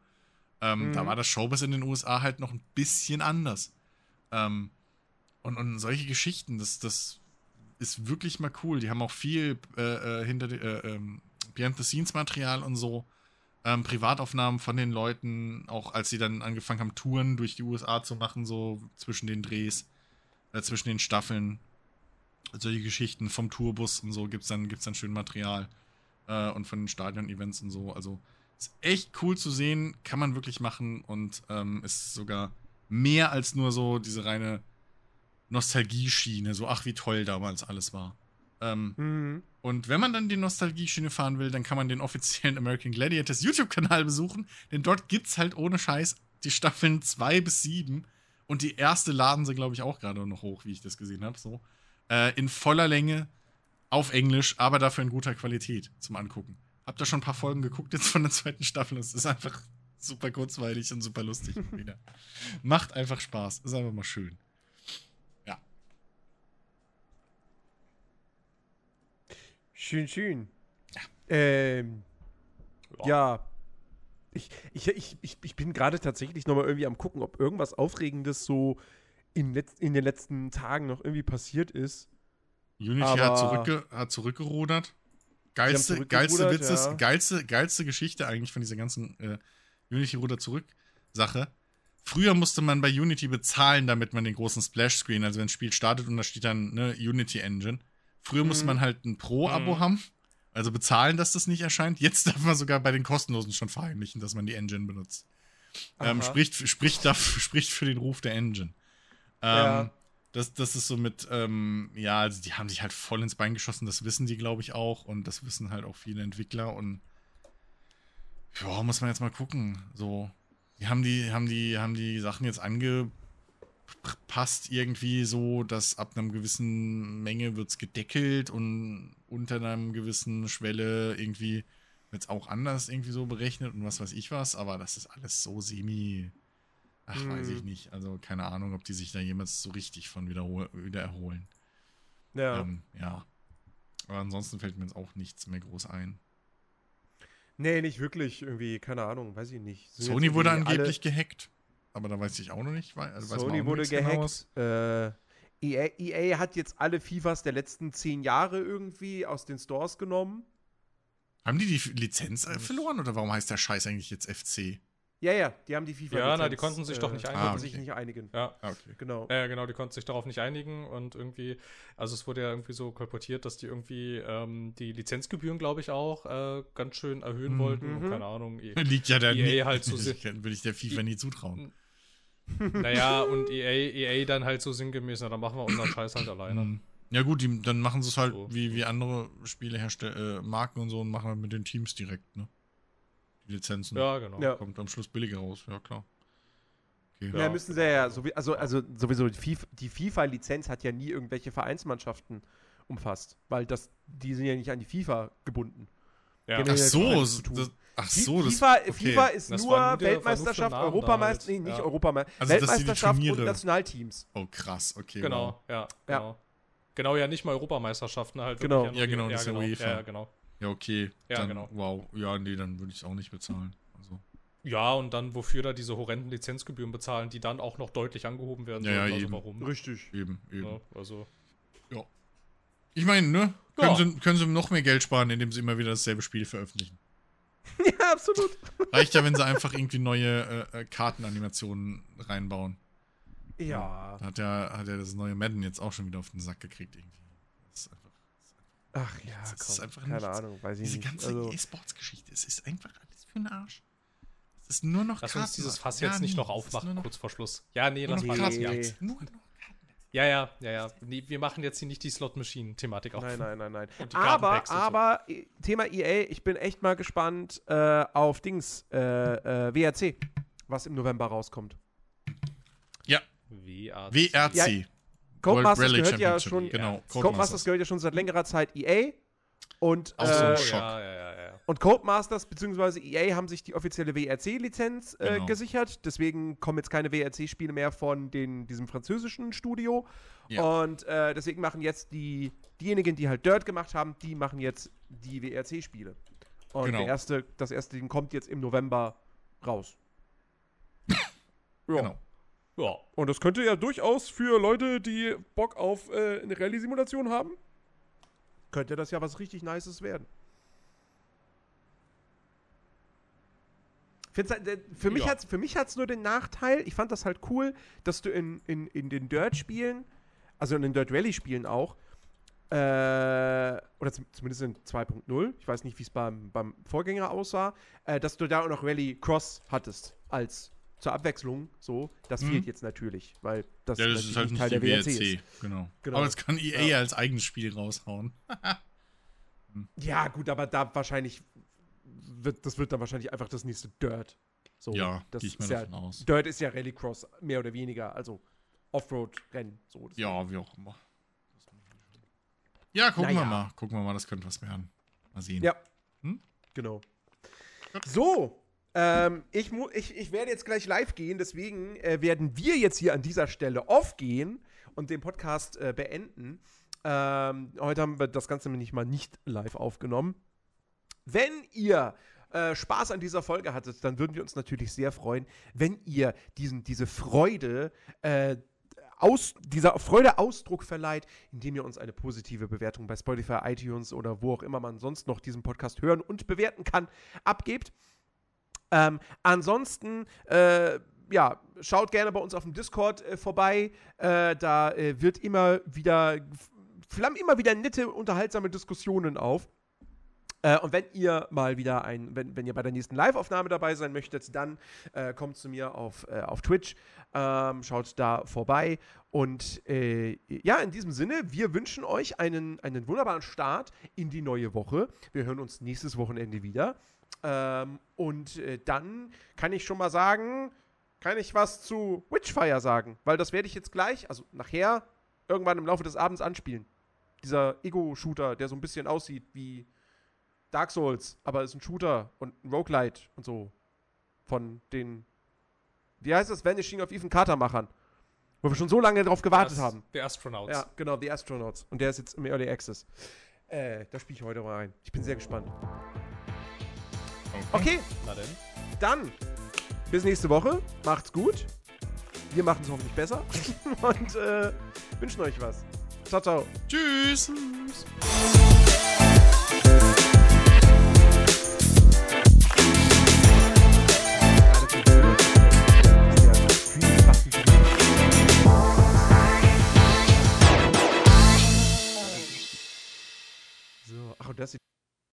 Ähm, mhm. Da war das Showbiz in den USA halt noch ein bisschen anders. Ähm, und, und solche Geschichten, das, das ist wirklich mal cool. Die haben auch viel äh, äh hinter äh, ähm, Behind-the-Scenes-Material und so. Ähm, Privataufnahmen von den Leuten, auch als sie dann angefangen haben, Touren durch die USA zu machen, so zwischen den Drehs, äh, zwischen den Staffeln solche Geschichten vom Tourbus und so gibt es dann, gibt's dann schön Material. Äh, und von den Stadion-Events und so. Also ist echt cool zu sehen, kann man wirklich machen und ähm, ist sogar mehr als nur so diese reine Nostalgie-Schiene. So, ach, wie toll damals alles war. Ähm, mhm. Und wenn man dann die Nostalgie-Schiene fahren will, dann kann man den offiziellen American Gladiators YouTube-Kanal besuchen, denn dort gibt's halt ohne Scheiß die Staffeln 2 bis 7 und die erste laden sie, glaube ich, auch gerade noch hoch, wie ich das gesehen habe. So äh, in voller Länge auf Englisch, aber dafür in guter Qualität zum Angucken. Hab da schon ein paar Folgen geguckt jetzt von der zweiten Staffel. Es ist einfach super kurzweilig und super lustig [laughs] wieder. Macht einfach Spaß. Ist einfach mal schön. Ja. Schön, schön. Ja. Ähm, ja. ja. Ich, ich, ich, ich, ich bin gerade tatsächlich nochmal irgendwie am gucken, ob irgendwas Aufregendes so in, letz, in den letzten Tagen noch irgendwie passiert ist. Unity hat, zurückge hat zurückgerudert. Geilste, geilste Witze, ja. geilste, geilste Geschichte eigentlich von dieser ganzen äh, Unity-Ruder zurück-Sache. Früher musste man bei Unity bezahlen, damit man den großen Splash-Screen, also wenn das Spiel startet und da steht dann ne, Unity Engine. Früher mhm. musste man halt ein Pro-Abo mhm. haben, also bezahlen, dass das nicht erscheint. Jetzt darf man sogar bei den kostenlosen schon verheimlichen, dass man die Engine benutzt. Ähm, spricht, spricht, [laughs] spricht für den Ruf der Engine. Ähm, das, das ist so mit, ähm, ja, also die haben sich halt voll ins Bein geschossen, das wissen die, glaube ich, auch. Und das wissen halt auch viele Entwickler. Und ja, muss man jetzt mal gucken. So, die haben die, haben die, haben die Sachen jetzt angepasst passt irgendwie so, dass ab einer gewissen Menge wird es gedeckelt und unter einer gewissen Schwelle irgendwie wird es auch anders irgendwie so berechnet und was weiß ich was, aber das ist alles so semi. Ach, hm. weiß ich hm. nicht. Also keine Ahnung, ob die sich da jemals so richtig von wieder, wieder erholen. Ja. Ähm, ja. Aber ansonsten fällt mir jetzt auch nichts mehr groß ein. Nee, nicht wirklich. Irgendwie, keine Ahnung, weiß ich nicht. Sind Sony wurde angeblich gehackt. Aber da weiß ich auch noch nicht. Weil, also Sony wurde gehackt. Äh, EA, EA, hat jetzt alle FIFAs der letzten zehn Jahre irgendwie aus den Stores genommen. Haben die die Lizenz verloren oder warum heißt der Scheiß eigentlich jetzt FC? Ja, ja, die haben die FIFA. Ja, na, die konnten sich äh, doch nicht einigen. Ah, okay. sich nicht einigen. Ja, ah, okay. genau. Ja, genau, die konnten sich darauf nicht einigen und irgendwie, also es wurde ja irgendwie so kolportiert, dass die irgendwie ähm, die Lizenzgebühren, glaube ich, auch äh, ganz schön erhöhen mhm. wollten. Keine Ahnung. [laughs] Liegt ja da EA halt so [laughs] Würde ich der FIFA nie zutrauen. Naja, und EA, EA dann halt so sinngemäß, na, dann machen wir unseren Scheiß halt alleine. Mhm. Ja gut, die, dann machen sie es halt so. wie, wie andere Spielehersteller, äh, Marken und so und machen halt mit den Teams direkt, ne? Die Lizenzen. Ja, genau. Ja. Kommt am Schluss billiger raus, ja klar. Okay. Ja, müssen sie ja, also, also sowieso, die FIFA-Lizenz hat ja nie irgendwelche Vereinsmannschaften umfasst, weil das, die sind ja nicht an die FIFA gebunden. Ja. Ach so, das, ach so, das, FIFA, okay. FIFA ist das nur Weltmeisterschaft, Europameisterschaft, nee, nicht ja. Europameisterschaft, also, Weltmeisterschaft und Nationalteams. Oh, krass, okay. Genau, wow. ja, genau. Ja. Genau, ja, nicht mal Europameisterschaften halt. Genau. Ja, genau, das ist ja genau. UEFA. Ja, genau. Ja, okay. Ja, dann, genau. Wow, ja, nee, dann würde ich es auch nicht bezahlen. Also. Ja, und dann wofür da diese horrenden Lizenzgebühren bezahlen, die dann auch noch deutlich angehoben werden ja, sollen. Ja, also eben. warum? Richtig. Eben, eben. Ja, also. Ja. Ich meine, ne? Können, ja. sie, können sie noch mehr Geld sparen, indem sie immer wieder dasselbe Spiel veröffentlichen. [laughs] ja, absolut. [laughs] Reicht ja, wenn sie einfach irgendwie neue äh, äh Kartenanimationen reinbauen. Ja. Da hat ja, hat ja das neue Madden jetzt auch schon wieder auf den Sack gekriegt irgendwie. Das ist einfach, das ist einfach Ach ja, das komm, ist einfach keine nichts. Ahnung, weiß ich Diese nicht. ganze also, E-Sports-Geschichte, es ist einfach alles für den Arsch. Es ist nur noch Lass Karten. uns dieses Fass jetzt ja, nicht noch aufmachen, noch, kurz vor Schluss. Ja, nee, lass mal. Nee. Nur noch ja, ja, ja, ja. Nee, wir machen jetzt hier nicht die Slot-Machine-Thematik auf. Nein, nein, nein, nein. Aber, aber, so. Thema EA, ich bin echt mal gespannt äh, auf Dings, äh, äh, WRC, was im November rauskommt. Ja. WRC. WRC. Ja, Codemasters gehört ja schon, genau, Codemasters gehört ja schon seit längerer Zeit EA. Und, Auch so ein äh, Schock. Ja, ja, ja, ja. Und Codemasters bzw. EA haben sich die offizielle WRC-Lizenz äh, genau. gesichert. Deswegen kommen jetzt keine WRC-Spiele mehr von den, diesem französischen Studio. Ja. Und äh, deswegen machen jetzt die, diejenigen, die halt Dirt gemacht haben, die machen jetzt die WRC-Spiele. Und genau. der erste, das erste Ding kommt jetzt im November raus. [laughs] ja. Genau. Ja. Und das könnte ja durchaus für Leute, die Bock auf äh, eine Rallye-Simulation haben, könnte das ja was richtig Nices werden. Halt, äh, für mich ja. hat es nur den Nachteil, ich fand das halt cool, dass du in, in, in den Dirt-Spielen, also in den Dirt Rally-Spielen auch, äh, oder zumindest in 2.0, ich weiß nicht, wie es beim, beim Vorgänger aussah, äh, dass du da auch noch Rally Cross hattest als zur Abwechslung so. Das mhm. fehlt jetzt natürlich, weil das, ja, das ist halt nicht Teil der WRC ist. Genau. genau. Aber das kann EA ja. als eigenes Spiel raushauen. [laughs] hm. Ja, gut, aber da wahrscheinlich wird, das wird dann wahrscheinlich einfach das nächste Dirt. So, ja, das ich mal ja, davon aus. Dirt ist ja Rallycross, mehr oder weniger, also Offroad-Rennen. So, ja, wie auch immer. Ja, gucken naja. wir mal. Gucken wir mal, das könnte was werden. Mal sehen. Ja. Hm? Genau. So, ähm, ich, ich, ich werde jetzt gleich live gehen, deswegen äh, werden wir jetzt hier an dieser Stelle aufgehen und den Podcast äh, beenden. Ähm, heute haben wir das Ganze nämlich mal nicht live aufgenommen. Wenn ihr äh, Spaß an dieser Folge hattet, dann würden wir uns natürlich sehr freuen, wenn ihr diesen, diese Freude äh, aus, dieser Freude Ausdruck verleiht, indem ihr uns eine positive Bewertung bei Spotify, iTunes oder wo auch immer man sonst noch diesen Podcast hören und bewerten kann, abgebt. Ähm, ansonsten, äh, ja, schaut gerne bei uns auf dem Discord äh, vorbei. Äh, da äh, wird immer wieder, flammen immer wieder nette, unterhaltsame Diskussionen auf. Äh, und wenn ihr mal wieder ein, wenn, wenn ihr bei der nächsten Live-Aufnahme dabei sein möchtet, dann äh, kommt zu mir auf, äh, auf Twitch, ähm, schaut da vorbei. Und äh, ja, in diesem Sinne, wir wünschen euch einen, einen wunderbaren Start in die neue Woche. Wir hören uns nächstes Wochenende wieder. Ähm, und äh, dann kann ich schon mal sagen, kann ich was zu Witchfire sagen, weil das werde ich jetzt gleich, also nachher, irgendwann im Laufe des Abends anspielen. Dieser Ego-Shooter, der so ein bisschen aussieht wie Dark Souls, aber ist ein Shooter und ein Roguelite und so. Von den, wie heißt das, Vanishing of Ethan Carter Machern. Wo wir schon so lange drauf gewartet The haben. The Astronauts. Ja, genau, The Astronauts. Und der ist jetzt im Early Access. Äh, da spiele ich heute mal rein. Ich bin sehr gespannt. Okay. Na denn. Dann bis nächste Woche. Macht's gut. Wir machen es hoffentlich besser. [laughs] Und äh, wünschen euch was. Ciao, ciao. Tschüss. Tschüss.